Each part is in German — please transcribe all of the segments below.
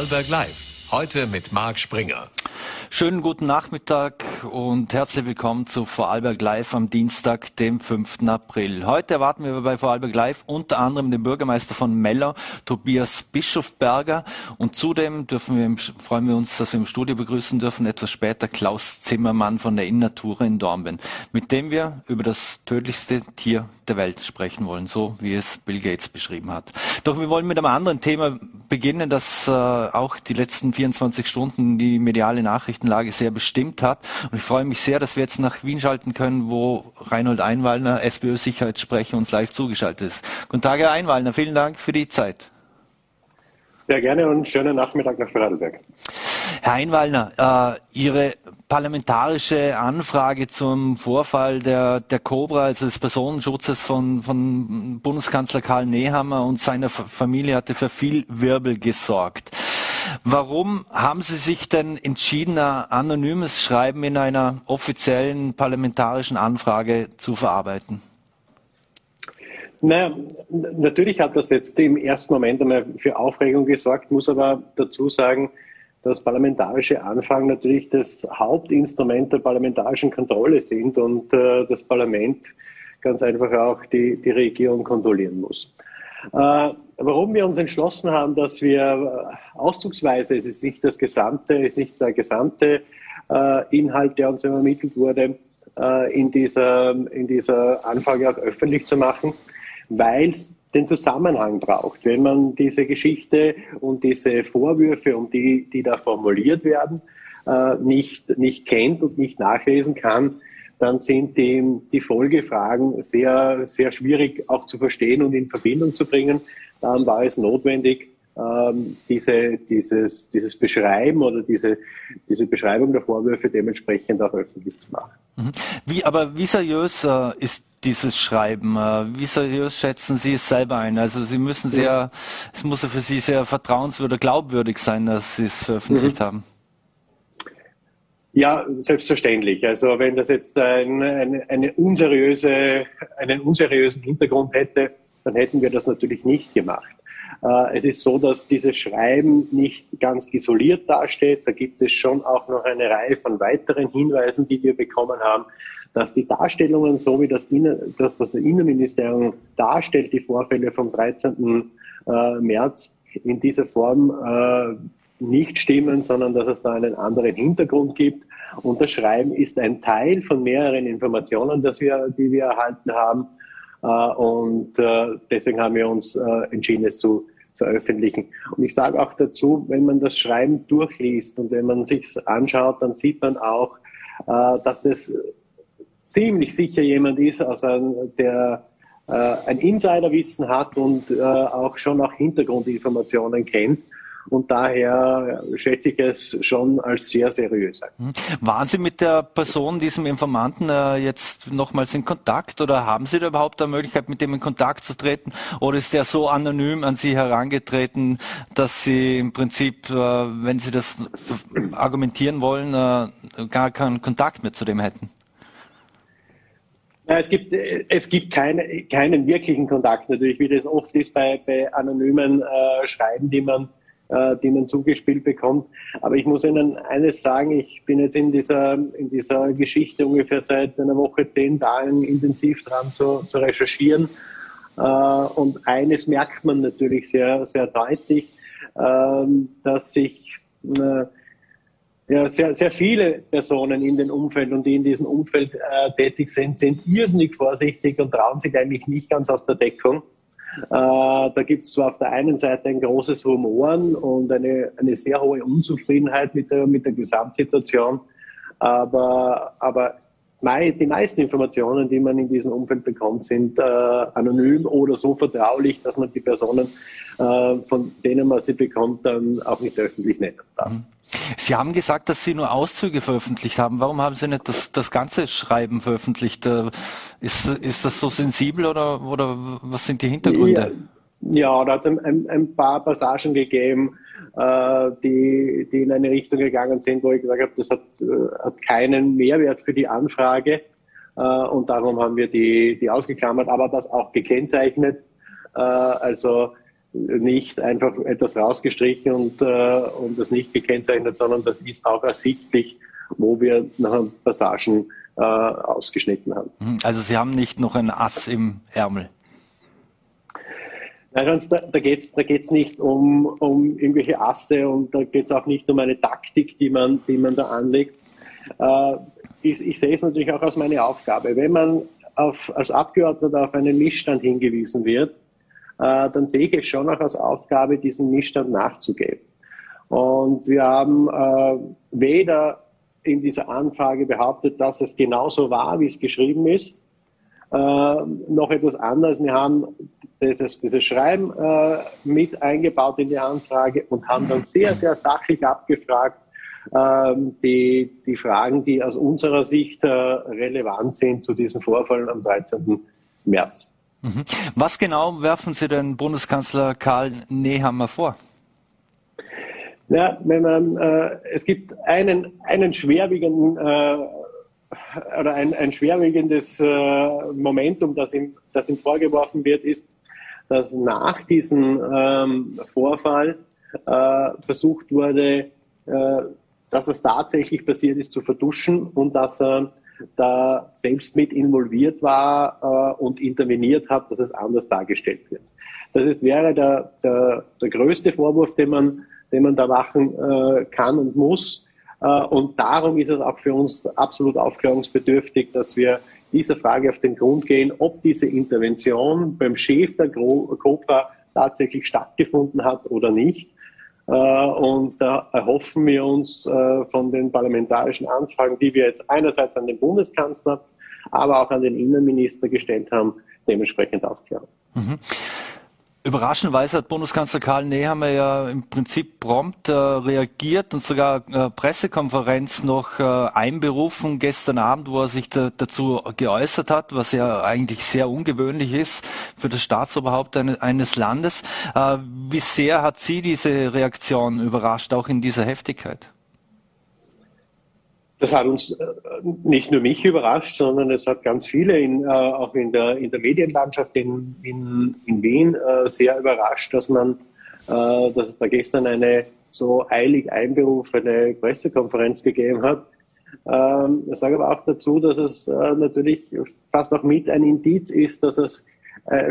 Vorarlberg Live. Heute mit Marc Springer. Schönen guten Nachmittag und herzlich willkommen zu Vorarlberg Live am Dienstag, dem 5. April. Heute erwarten wir bei Vorarlberg Live unter anderem den Bürgermeister von Meller, Tobias Bischofberger. Und zudem wir, freuen wir uns, dass wir im Studio begrüßen dürfen, etwas später Klaus Zimmermann von der Innatura in Dornbirn, mit dem wir über das tödlichste Tier der Welt sprechen wollen, so wie es Bill Gates beschrieben hat. Doch wir wollen mit einem anderen Thema beginnen, das äh, auch die letzten 24 Stunden die mediale Nachrichtenlage sehr bestimmt hat. Und ich freue mich sehr, dass wir jetzt nach Wien schalten können, wo Reinhold Einwallner, SPÖ-Sicherheitssprecher, uns live zugeschaltet ist. Guten Tag, Herr Einwallner. Vielen Dank für die Zeit. Sehr gerne und schönen Nachmittag nach Vorarlberg. Herr Einwallner, äh, Ihre parlamentarische Anfrage zum Vorfall der, der Cobra, also des Personenschutzes von, von Bundeskanzler Karl Nehammer und seiner Familie hatte für viel Wirbel gesorgt. Warum haben Sie sich denn entschieden, ein anonymes Schreiben in einer offiziellen parlamentarischen Anfrage zu verarbeiten? Naja, natürlich hat das jetzt im ersten Moment einmal für Aufregung gesorgt, muss aber dazu sagen, dass parlamentarische Anfragen natürlich das Hauptinstrument der parlamentarischen Kontrolle sind und äh, das Parlament ganz einfach auch die, die Regierung kontrollieren muss. Äh, warum wir uns entschlossen haben, dass wir äh, auszugsweise, es ist nicht das gesamte, es ist nicht der gesamte äh, Inhalt, der uns übermittelt wurde, äh, in, dieser, in dieser Anfrage auch öffentlich zu machen, weil es den Zusammenhang braucht. Wenn man diese Geschichte und diese Vorwürfe, um die, die da formuliert werden, äh, nicht, nicht kennt und nicht nachlesen kann, dann sind die, die Folgefragen sehr, sehr schwierig auch zu verstehen und in Verbindung zu bringen. Dann war es notwendig, ähm, diese, dieses, dieses Beschreiben oder diese, diese Beschreibung der Vorwürfe dementsprechend auch öffentlich zu machen. Mhm. Wie, aber wie seriös äh, ist dieses Schreiben? Äh, wie seriös schätzen Sie es selber ein? Also Sie müssen sehr, ja. es muss ja für Sie sehr vertrauenswürdig, glaubwürdig sein, dass Sie es veröffentlicht mhm. haben. Ja, selbstverständlich. Also wenn das jetzt ein, eine, eine unseriöse, einen unseriösen Hintergrund hätte, dann hätten wir das natürlich nicht gemacht. Äh, es ist so, dass dieses Schreiben nicht ganz isoliert dasteht. Da gibt es schon auch noch eine Reihe von weiteren Hinweisen, die wir bekommen haben, dass die Darstellungen, so wie das, dass das Innenministerium darstellt, die Vorfälle vom 13. Äh, März in dieser Form äh, nicht stimmen, sondern dass es da einen anderen Hintergrund gibt. Und das Schreiben ist ein Teil von mehreren Informationen, das wir, die wir erhalten haben. Äh, und äh, deswegen haben wir uns äh, entschieden, es zu veröffentlichen. Und ich sage auch dazu, wenn man das Schreiben durchliest und wenn man sich anschaut, dann sieht man auch, dass das ziemlich sicher jemand ist, also der ein Insiderwissen hat und auch schon auch Hintergrundinformationen kennt und daher schätze ich es schon als sehr seriös ein. Hm. Waren Sie mit der Person, diesem Informanten, äh, jetzt nochmals in Kontakt oder haben Sie da überhaupt eine Möglichkeit, mit dem in Kontakt zu treten? Oder ist der so anonym an Sie herangetreten, dass Sie im Prinzip, äh, wenn Sie das argumentieren wollen, äh, gar keinen Kontakt mehr zu dem hätten? Es gibt, es gibt keine, keinen wirklichen Kontakt natürlich, wie das oft ist bei, bei anonymen äh, Schreiben, die man äh, die man zugespielt bekommt. Aber ich muss Ihnen eines sagen, ich bin jetzt in dieser, in dieser Geschichte ungefähr seit einer Woche, zehn Tagen intensiv dran zu, zu recherchieren. Äh, und eines merkt man natürlich sehr, sehr deutlich, äh, dass sich äh, ja, sehr, sehr viele Personen in dem Umfeld und die in diesem Umfeld äh, tätig sind, sind irrsinnig vorsichtig und trauen sich eigentlich nicht ganz aus der Deckung. Äh, da gibt es zwar auf der einen Seite ein großes Rumoren und eine, eine sehr hohe Unzufriedenheit mit der, mit der Gesamtsituation, aber, aber die meisten Informationen, die man in diesem Umfeld bekommt, sind äh, anonym oder so vertraulich, dass man die Personen, äh, von denen man sie bekommt, dann auch nicht öffentlich nennen darf. Mhm. Sie haben gesagt, dass Sie nur Auszüge veröffentlicht haben. Warum haben Sie nicht das, das ganze Schreiben veröffentlicht? Äh, ist, ist das so sensibel oder, oder was sind die Hintergründe? Ja, ja da hat es ein, ein, paar Passagen gegeben, äh, die, die in eine Richtung gegangen sind, wo ich gesagt habe, das hat, äh, hat keinen Mehrwert für die Anfrage. Äh, und darum haben wir die, die ausgeklammert, aber das auch gekennzeichnet. Äh, also nicht einfach etwas rausgestrichen und, äh, und das nicht gekennzeichnet, sondern das ist auch ersichtlich, wo wir nach Passagen äh, ausgeschnitten haben. Also Sie haben nicht noch ein Ass im Ärmel? Nein, da, da geht es da geht's nicht um, um irgendwelche Asse und da geht es auch nicht um eine Taktik, die man, die man da anlegt. Äh, ich, ich sehe es natürlich auch als meine Aufgabe. Wenn man auf, als Abgeordneter auf einen Missstand hingewiesen wird, äh, dann sehe ich es schon auch als Aufgabe, diesem Missstand nachzugeben. Und wir haben äh, weder in dieser Anfrage behauptet, dass es genauso war, wie es geschrieben ist, äh, noch etwas anderes. Wir haben dieses, dieses Schreiben äh, mit eingebaut in die Anfrage und haben dann sehr, sehr sachlich abgefragt, ähm, die, die Fragen, die aus unserer Sicht äh, relevant sind zu diesen Vorfällen am 13. März. Mhm. Was genau werfen Sie denn Bundeskanzler Karl Nehammer vor? Ja, wenn man, äh, es gibt einen, einen schwerwiegenden äh, oder ein, ein schwerwiegendes äh, Momentum, das ihm, das ihm vorgeworfen wird, ist, dass nach diesem ähm, Vorfall äh, versucht wurde, äh, das, was tatsächlich passiert ist, zu verduschen und dass er da selbst mit involviert war äh, und interveniert hat, dass es anders dargestellt wird. Das ist, wäre der, der, der größte Vorwurf, den man, den man da machen äh, kann und muss. Äh, und darum ist es auch für uns absolut aufklärungsbedürftig, dass wir dieser Frage auf den Grund gehen, ob diese Intervention beim Chef der Cobra tatsächlich stattgefunden hat oder nicht. Äh, und da erhoffen wir uns äh, von den parlamentarischen Anfragen, die wir jetzt einerseits an den Bundeskanzler, aber auch an den Innenminister gestellt haben, dementsprechend aufklären. Mhm. Überraschenderweise hat Bundeskanzler Karl Nehammer ja im Prinzip prompt äh, reagiert und sogar äh, Pressekonferenz noch äh, einberufen gestern Abend, wo er sich da, dazu geäußert hat, was ja eigentlich sehr ungewöhnlich ist für das Staatsoberhaupt eine, eines Landes. Äh, wie sehr hat Sie diese Reaktion überrascht, auch in dieser Heftigkeit? Das hat uns äh, nicht nur mich überrascht, sondern es hat ganz viele in, äh, auch in der, in der Medienlandschaft in, in, in Wien äh, sehr überrascht, dass man, dass es da gestern eine so eilig einberufene Pressekonferenz gegeben hat. Ähm, ich sage aber auch dazu, dass es natürlich fast auch mit ein Indiz ist, dass es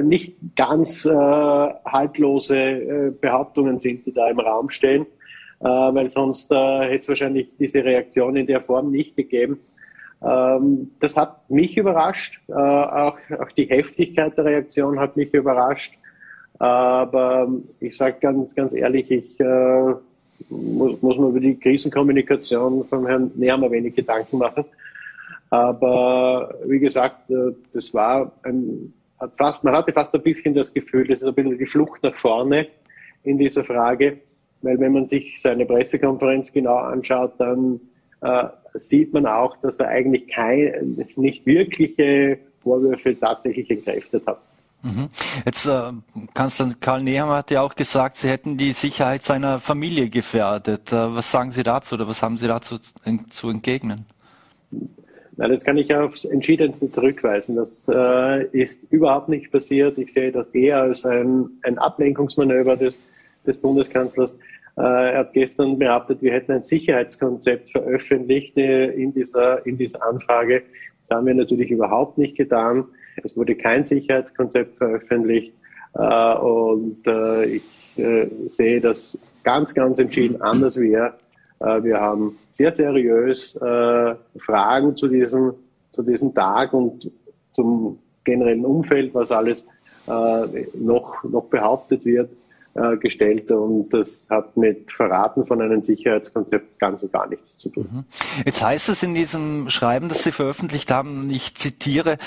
nicht ganz haltlose Behauptungen sind, die da im Raum stehen weil sonst äh, hätte es wahrscheinlich diese Reaktion in der Form nicht gegeben. Ähm, das hat mich überrascht, äh, auch, auch die Heftigkeit der Reaktion hat mich überrascht. Aber ich sage ganz, ganz ehrlich, ich äh, muss, muss man über die Krisenkommunikation von Herrn Nehammer wenig Gedanken machen. Aber wie gesagt, äh, das war ein, hat fast, man hatte fast ein bisschen das Gefühl, das ist ein bisschen die Flucht nach vorne in dieser Frage. Weil wenn man sich seine Pressekonferenz genau anschaut, dann äh, sieht man auch, dass er eigentlich kein, nicht wirkliche Vorwürfe tatsächlich entkräftet hat. Mhm. Jetzt äh, Kanzler Karl Nehammer hat ja auch gesagt, Sie hätten die Sicherheit seiner Familie gefährdet. Äh, was sagen Sie dazu oder was haben Sie dazu in, zu entgegnen? Na, das kann ich aufs Entschiedenste zurückweisen. Das äh, ist überhaupt nicht passiert. Ich sehe das eher als ein, ein Ablenkungsmanöver des des Bundeskanzlers. Äh, er hat gestern behauptet, wir hätten ein Sicherheitskonzept veröffentlicht äh, in dieser, in dieser Anfrage. Das haben wir natürlich überhaupt nicht getan. Es wurde kein Sicherheitskonzept veröffentlicht. Äh, und ich sehe das ganz, ganz entschieden anders wie er. Wir haben sehr seriös Fragen zu diesem, zu diesem Tag und zum generellen Umfeld, was alles noch, noch behauptet wird, äh, gestellt und das hat mit Verraten von einem Sicherheitskonzept ganz und gar nichts zu tun. Mhm. Jetzt heißt es in diesem Schreiben, das Sie veröffentlicht haben, ich zitiere,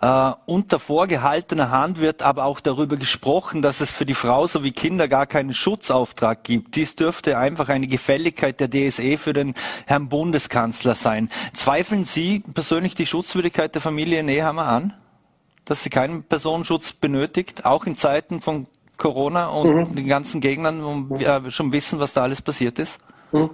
äh, unter vorgehaltener Hand wird aber auch darüber gesprochen, dass es für die Frau sowie Kinder gar keinen Schutzauftrag gibt. Dies dürfte einfach eine Gefälligkeit der DSE für den Herrn Bundeskanzler sein. Zweifeln Sie persönlich die Schutzwürdigkeit der Familie Nehammer an? Dass sie keinen Personenschutz benötigt, auch in Zeiten von Corona und mhm. den ganzen Gegnern und wir schon wissen, was da alles passiert ist? Mhm.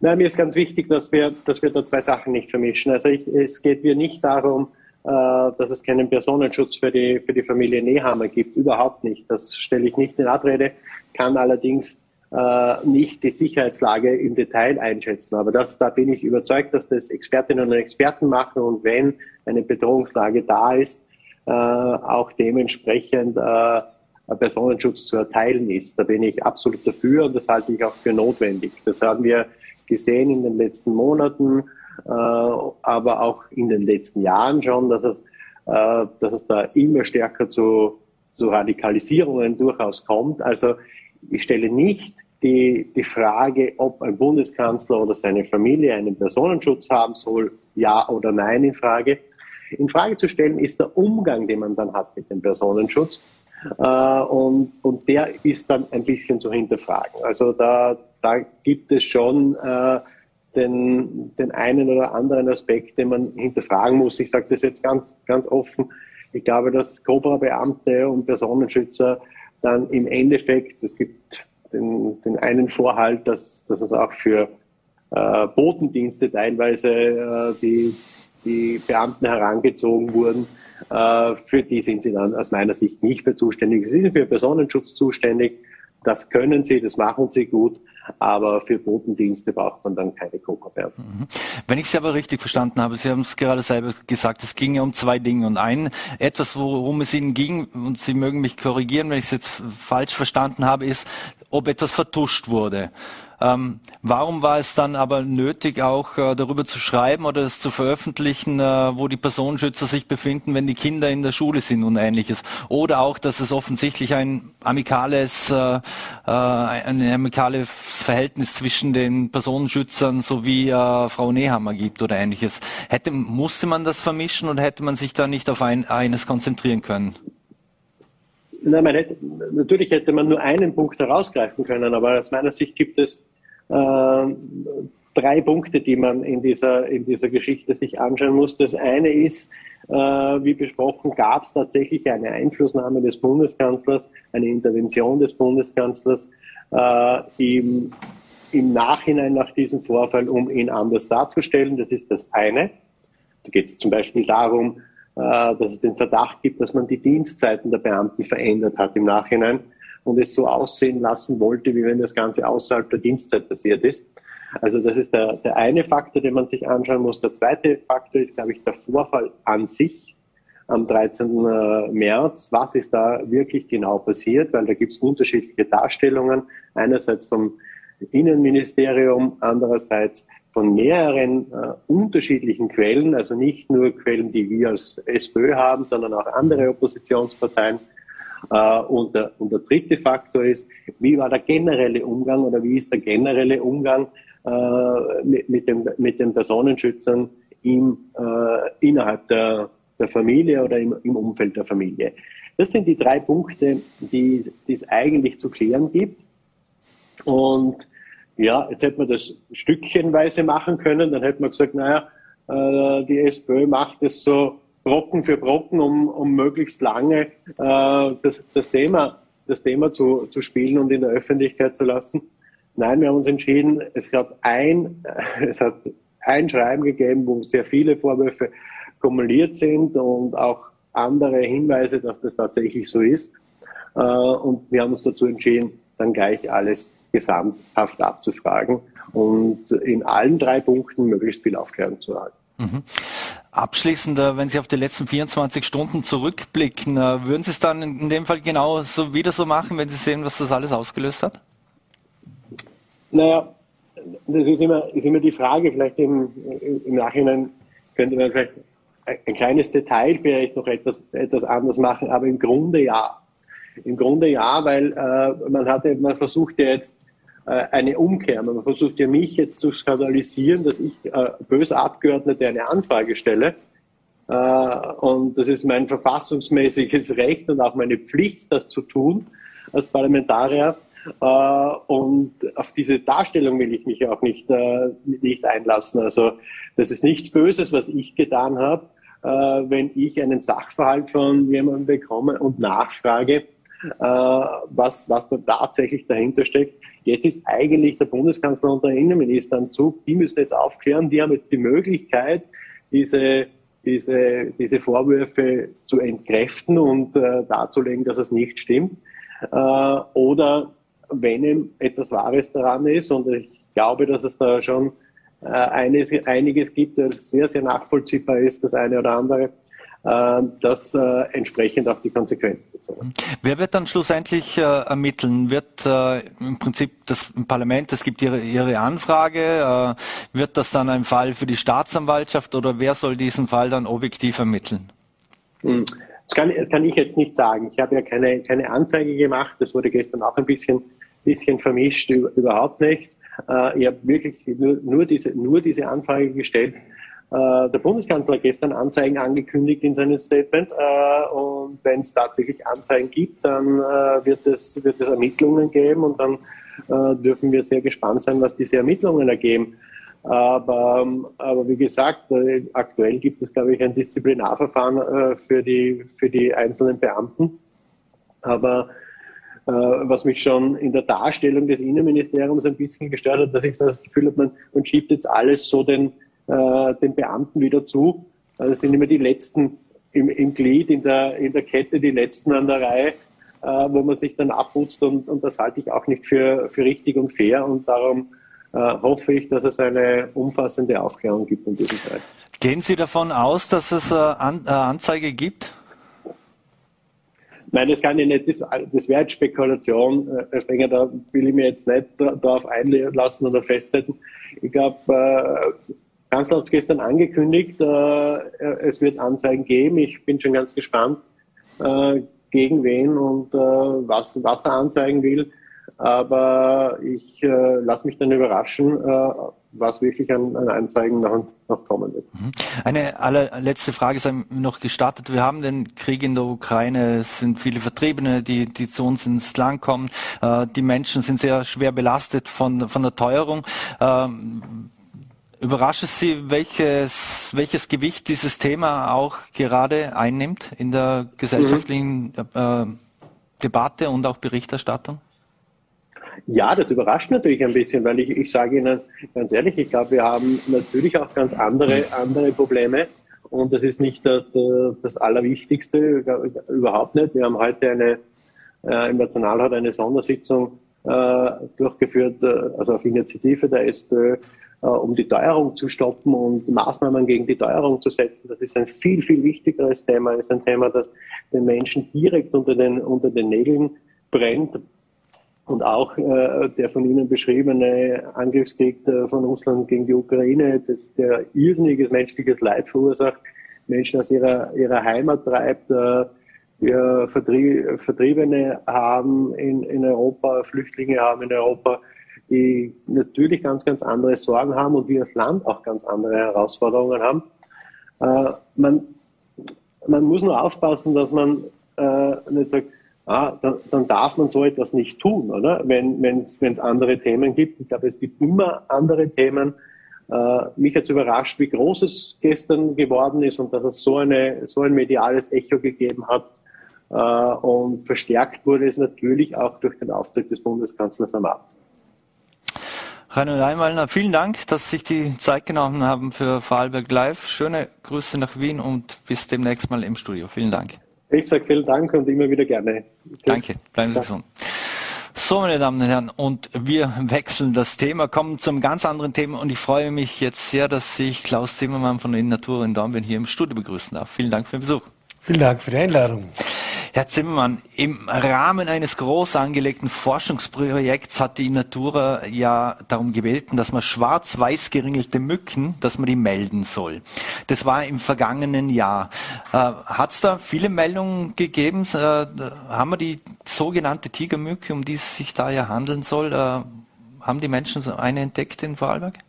Na, mir ist ganz wichtig, dass wir, dass wir da zwei Sachen nicht vermischen. Also ich, es geht mir nicht darum, dass es keinen Personenschutz für die, für die Familie Nehammer gibt. Überhaupt nicht. Das stelle ich nicht in Abrede, kann allerdings äh, nicht die Sicherheitslage im Detail einschätzen. Aber das, da bin ich überzeugt, dass das Expertinnen und Experten machen und wenn eine Bedrohungslage da ist, äh, auch dementsprechend äh, Personenschutz zu erteilen ist. Da bin ich absolut dafür und das halte ich auch für notwendig. Das haben wir gesehen in den letzten Monaten, äh, aber auch in den letzten Jahren schon, dass es, äh, dass es da immer stärker zu, zu Radikalisierungen durchaus kommt. Also ich stelle nicht die, die Frage, ob ein Bundeskanzler oder seine Familie einen Personenschutz haben soll, ja oder nein, in Frage. In Frage zu stellen ist der Umgang, den man dann hat mit dem Personenschutz. Äh, und, und der ist dann ein bisschen zu hinterfragen. Also da, da gibt es schon äh, den, den einen oder anderen Aspekt, den man hinterfragen muss. Ich sage das jetzt ganz, ganz offen. Ich glaube, dass Cobra-Beamte und Personenschützer dann im Endeffekt, es gibt den, den einen Vorhalt, dass, dass es auch für äh, Botendienste teilweise äh, die, die Beamten herangezogen wurden. Äh, für die sind sie dann aus meiner Sicht nicht mehr zuständig. Sie sind für Personenschutz zuständig. Das können sie, das machen sie gut aber für Botendienste braucht man dann keine Coca mhm. Wenn ich Sie aber richtig verstanden habe, Sie haben es gerade selber gesagt, es ging ja um zwei Dinge und ein etwas, worum es Ihnen ging, und Sie mögen mich korrigieren, wenn ich es jetzt falsch verstanden habe, ist, ob etwas vertuscht wurde. Ähm, warum war es dann aber nötig, auch äh, darüber zu schreiben oder es zu veröffentlichen, äh, wo die Personenschützer sich befinden, wenn die Kinder in der Schule sind und ähnliches? Oder auch, dass es offensichtlich ein amikales, äh, äh ein amikales Verhältnis zwischen den Personenschützern sowie äh, Frau Nehammer gibt oder ähnliches. Hätte, musste man das vermischen oder hätte man sich da nicht auf ein, eines konzentrieren können? Nein, hätte, natürlich hätte man nur einen Punkt herausgreifen können, aber aus meiner Sicht gibt es drei Punkte, die man in dieser, in dieser Geschichte sich anschauen muss. Das eine ist, äh, wie besprochen, gab es tatsächlich eine Einflussnahme des Bundeskanzlers, eine Intervention des Bundeskanzlers äh, im, im Nachhinein nach diesem Vorfall, um ihn anders darzustellen. Das ist das eine. Da geht es zum Beispiel darum, äh, dass es den Verdacht gibt, dass man die Dienstzeiten der Beamten verändert hat im Nachhinein und es so aussehen lassen wollte, wie wenn das Ganze außerhalb der Dienstzeit passiert ist. Also das ist der, der eine Faktor, den man sich anschauen muss. Der zweite Faktor ist, glaube ich, der Vorfall an sich am 13. Äh, März. Was ist da wirklich genau passiert? Weil da gibt es unterschiedliche Darstellungen. Einerseits vom Innenministerium, andererseits von mehreren äh, unterschiedlichen Quellen, also nicht nur Quellen, die wir als SPÖ haben, sondern auch andere Oppositionsparteien. Äh, und, der, und der dritte Faktor ist, wie war der generelle Umgang oder wie ist der generelle Umgang äh, mit, mit, dem, mit den Personenschützern im, äh, innerhalb der, der Familie oder im, im Umfeld der Familie. Das sind die drei Punkte, die, die es eigentlich zu klären gibt. Und ja, jetzt hätte man das stückchenweise machen können, dann hätte man gesagt, naja, die SPÖ macht es so Brocken für Brocken, um, um möglichst lange äh, das, das Thema, das Thema zu, zu spielen und in der Öffentlichkeit zu lassen. Nein, wir haben uns entschieden, es gab ein, es hat ein Schreiben gegeben, wo sehr viele Vorwürfe kumuliert sind und auch andere Hinweise, dass das tatsächlich so ist. Äh, und wir haben uns dazu entschieden, dann gleich alles gesamthaft abzufragen und in allen drei Punkten möglichst viel Aufklärung zu erhalten. Mhm. Abschließend, wenn Sie auf die letzten 24 Stunden zurückblicken, äh, würden Sie es dann in dem Fall genau so wieder so machen, wenn Sie sehen, was das alles ausgelöst hat? Naja, das ist immer, ist immer die Frage, vielleicht im, im Nachhinein könnte man vielleicht ein kleines Detail vielleicht noch etwas, etwas anders machen, aber im Grunde ja. Im Grunde ja, weil äh, man hatte, man versucht ja jetzt eine Umkehr. Man versucht ja mich jetzt zu skandalisieren, dass ich äh, böse Abgeordnete eine Anfrage stelle. Äh, und das ist mein verfassungsmäßiges Recht und auch meine Pflicht, das zu tun als Parlamentarier. Äh, und auf diese Darstellung will ich mich auch nicht, äh, nicht einlassen. Also das ist nichts Böses, was ich getan habe. Äh, wenn ich einen Sachverhalt von jemandem bekomme und nachfrage, was, was da tatsächlich dahinter steckt. Jetzt ist eigentlich der Bundeskanzler und der Innenminister am Zug, die müssen jetzt aufklären, die haben jetzt die Möglichkeit, diese diese, diese Vorwürfe zu entkräften und äh, darzulegen, dass es nicht stimmt. Äh, oder wenn etwas Wahres daran ist, und ich glaube, dass es da schon äh, einiges, einiges gibt, das sehr, sehr nachvollziehbar ist, das eine oder andere, äh, das äh, entsprechend auch die Konsequenzen bezogen. Wer wird dann schlussendlich äh, ermitteln? Wird äh, im Prinzip das Parlament, es gibt ihre, ihre Anfrage, äh, wird das dann ein Fall für die Staatsanwaltschaft oder wer soll diesen Fall dann objektiv ermitteln? Hm. Das kann, kann ich jetzt nicht sagen. Ich habe ja keine, keine Anzeige gemacht. Das wurde gestern auch ein bisschen, bisschen vermischt, überhaupt nicht. Äh, ich habe wirklich nur, nur, diese, nur diese Anfrage gestellt. Äh, der Bundeskanzler hat gestern Anzeigen angekündigt in seinem Statement. Äh, und wenn es tatsächlich Anzeigen gibt, dann äh, wird, es, wird es Ermittlungen geben und dann dürfen wir sehr gespannt sein, was diese Ermittlungen ergeben. Aber, aber wie gesagt, aktuell gibt es, glaube ich, ein Disziplinarverfahren für, die, für die einzelnen Beamten. Aber was mich schon in der Darstellung des Innenministeriums ein bisschen gestört hat, dass ich das Gefühl habe, man, man schiebt jetzt alles so den, den Beamten wieder zu. Also das sind immer die letzten im, im Glied, in der, in der Kette, die letzten an der Reihe, wo man sich dann abputzt und, und das halte ich auch nicht für, für richtig und fair und darum äh, hoffe ich, dass es eine umfassende Aufklärung gibt in diesem Fall. Gehen Sie davon aus, dass es äh, An äh, Anzeige gibt? Nein, das kann ich nicht. Das, das wäre jetzt Spekulation. Äh, Herr Stenger, da will ich mir jetzt nicht darauf einlassen oder festhalten. Ich glaube, äh, Kanzler hat es gestern angekündigt, äh, es wird Anzeigen geben. Ich bin schon ganz gespannt, äh, gegen wen und äh, was, was er anzeigen will. Aber ich äh, lasse mich dann überraschen, äh, was wirklich an, an Anzeigen noch, noch kommen wird. Mhm. Eine allerletzte Frage ist noch gestartet. Wir haben den Krieg in der Ukraine, es sind viele Vertriebene, die, die zu uns ins Land kommen. Äh, die Menschen sind sehr schwer belastet von, von der Teuerung. Ähm, Überrascht es Sie, welches, welches Gewicht dieses Thema auch gerade einnimmt in der gesellschaftlichen mhm. äh, Debatte und auch Berichterstattung? Ja, das überrascht natürlich ein bisschen, weil ich, ich sage Ihnen ganz ehrlich, ich glaube, wir haben natürlich auch ganz andere, andere Probleme. Und das ist nicht der, das Allerwichtigste, überhaupt nicht. Wir haben heute eine, äh, im Nationalrat eine Sondersitzung äh, durchgeführt, äh, also auf Initiative der SPÖ, um die Teuerung zu stoppen und Maßnahmen gegen die Teuerung zu setzen. Das ist ein viel, viel wichtigeres Thema. Das ist ein Thema, das den Menschen direkt unter den, unter den Nägeln brennt. Und auch äh, der von Ihnen beschriebene Angriffskrieg äh, von Russland gegen die Ukraine, das, der irrsinniges menschliches Leid verursacht, Menschen aus ihrer, ihrer Heimat treibt. Äh, Vertrie Vertriebene haben in, in Europa, Flüchtlinge haben in Europa, die natürlich ganz, ganz andere Sorgen haben und wir als Land auch ganz andere Herausforderungen haben. Äh, man, man muss nur aufpassen, dass man äh, nicht sagt, ah, dann, dann darf man so etwas nicht tun, oder? Wenn es andere Themen gibt. Ich glaube, es gibt immer andere Themen. Äh, mich hat es überrascht, wie groß es gestern geworden ist und dass es so, eine, so ein mediales Echo gegeben hat. Äh, und verstärkt wurde es natürlich auch durch den Auftritt des Bundeskanzlers am Abend. Rainer Leiwallner, vielen Dank, dass Sie sich die Zeit genommen haben für Vorarlberg Live. Schöne Grüße nach Wien und bis demnächst mal im Studio. Vielen Dank. Ich sage vielen Dank und immer wieder gerne. Tschüss. Danke, bleiben Sie gesund. So, meine Damen und Herren, und wir wechseln das Thema, kommen zum ganz anderen Thema und ich freue mich jetzt sehr, dass ich Klaus Zimmermann von der Natur in Dornbirn hier im Studio begrüßen darf. Vielen Dank für den Besuch. Vielen Dank für die Einladung. Herr Zimmermann, im Rahmen eines groß angelegten Forschungsprojekts hat die Natura ja darum gebeten, dass man schwarz-weiß geringelte Mücken, dass man die melden soll. Das war im vergangenen Jahr. Äh, hat es da viele Meldungen gegeben? Äh, haben wir die sogenannte Tigermücke, um die es sich da ja handeln soll, äh, haben die Menschen eine entdeckt in Vorarlberg?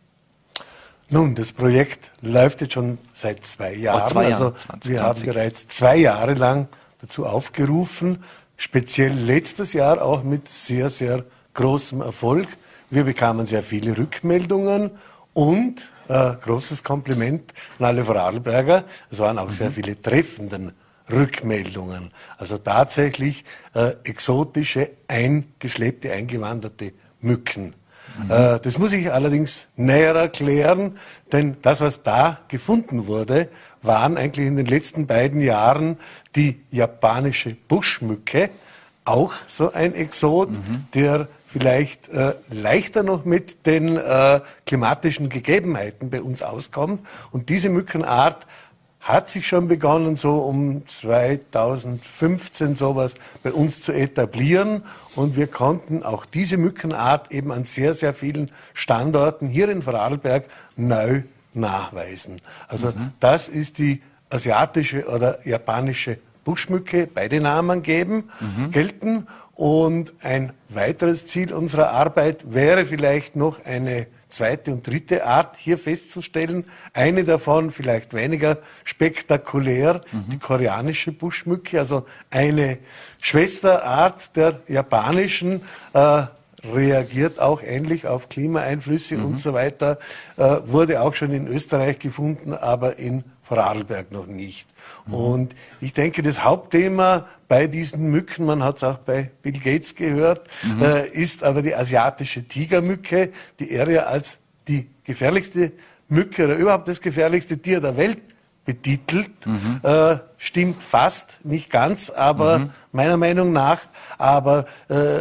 Nun, das Projekt läuft jetzt schon seit zwei Jahren. Oh, zwei Jahre, also 20, wir haben bereits zwei Jahre lang dazu aufgerufen, speziell letztes Jahr auch mit sehr, sehr großem Erfolg. Wir bekamen sehr viele Rückmeldungen und äh, großes Kompliment an alle Vorarlberger. Es waren auch mhm. sehr viele treffenden Rückmeldungen. Also tatsächlich äh, exotische, eingeschleppte, eingewanderte Mücken. Mhm. Äh, das muss ich allerdings näher erklären, denn das, was da gefunden wurde, waren eigentlich in den letzten beiden Jahren die japanische Buschmücke, auch so ein Exot, mhm. der vielleicht äh, leichter noch mit den äh, klimatischen Gegebenheiten bei uns auskommt. Und diese Mückenart hat sich schon begonnen, so um 2015 sowas bei uns zu etablieren. Und wir konnten auch diese Mückenart eben an sehr, sehr vielen Standorten hier in Vorarlberg neu nachweisen. Also mhm. das ist die asiatische oder japanische Buschmücke, beide Namen geben, mhm. gelten. Und ein weiteres Ziel unserer Arbeit wäre vielleicht noch eine zweite und dritte Art hier festzustellen. Eine davon vielleicht weniger spektakulär, mhm. die koreanische Buschmücke, also eine Schwesterart der japanischen, äh, reagiert auch ähnlich auf Klimaeinflüsse mhm. und so weiter, äh, wurde auch schon in Österreich gefunden, aber in Vorarlberg noch nicht. Mhm. Und ich denke, das Hauptthema bei diesen Mücken, man hat es auch bei Bill Gates gehört, mhm. äh, ist aber die asiatische Tigermücke, die er ja als die gefährlichste Mücke oder überhaupt das gefährlichste Tier der Welt betitelt. Mhm. Äh, stimmt fast, nicht ganz, aber mhm. meiner Meinung nach. Aber äh,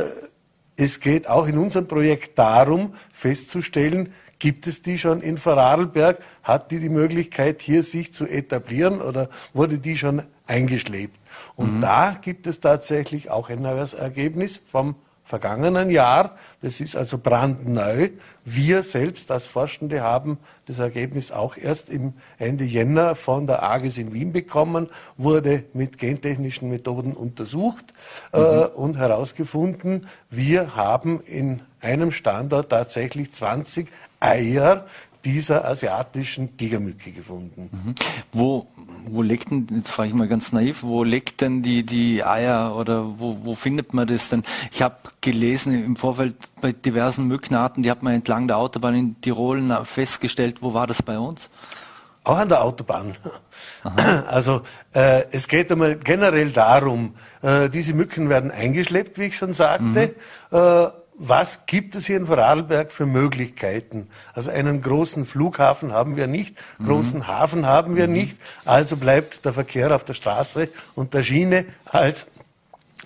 es geht auch in unserem Projekt darum, festzustellen, Gibt es die schon in Vorarlberg? Hat die die Möglichkeit, hier sich zu etablieren oder wurde die schon eingeschlebt? Und mhm. da gibt es tatsächlich auch ein neues Ergebnis vom vergangenen Jahr. Das ist also brandneu. Wir selbst als Forschende haben das Ergebnis auch erst im Ende Jänner von der AGES in Wien bekommen, wurde mit gentechnischen Methoden untersucht äh, mhm. äh, und herausgefunden, wir haben in einem Standort tatsächlich 20 Eier dieser asiatischen Tigermücke gefunden. Mhm. Wo, wo legt denn, jetzt frage ich mal ganz naiv, wo legt denn die, die Eier oder wo, wo findet man das denn? Ich habe gelesen im Vorfeld bei diversen Mückenarten, die hat man entlang der Autobahn in Tirol festgestellt. Wo war das bei uns? Auch an der Autobahn. Aha. Also äh, es geht einmal generell darum, äh, diese Mücken werden eingeschleppt, wie ich schon sagte. Mhm. Äh, was gibt es hier in Vorarlberg für Möglichkeiten? Also einen großen Flughafen haben wir nicht, großen mhm. Hafen haben wir mhm. nicht, also bleibt der Verkehr auf der Straße und der Schiene als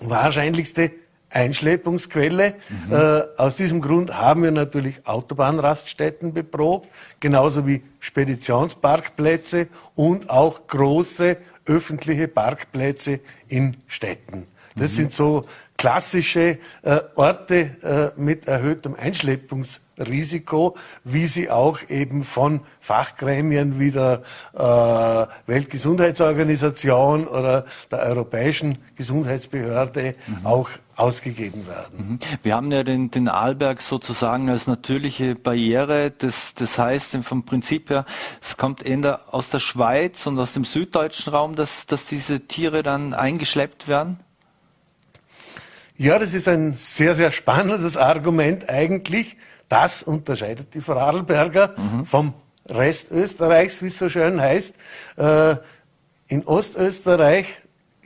wahrscheinlichste Einschleppungsquelle. Mhm. Äh, aus diesem Grund haben wir natürlich Autobahnraststätten beprobt, genauso wie Speditionsparkplätze und auch große öffentliche Parkplätze in Städten. Das mhm. sind so klassische äh, Orte äh, mit erhöhtem Einschleppungsrisiko, wie sie auch eben von Fachgremien wie der äh, Weltgesundheitsorganisation oder der Europäischen Gesundheitsbehörde mhm. auch ausgegeben werden. Mhm. Wir haben ja den, den Arlberg sozusagen als natürliche Barriere. Das, das heißt vom Prinzip her, es kommt eher aus der Schweiz und aus dem süddeutschen Raum, dass, dass diese Tiere dann eingeschleppt werden? Ja, das ist ein sehr, sehr spannendes Argument eigentlich. Das unterscheidet die Vorarlberger mhm. vom Rest Österreichs, wie es so schön heißt. Äh, in Ostösterreich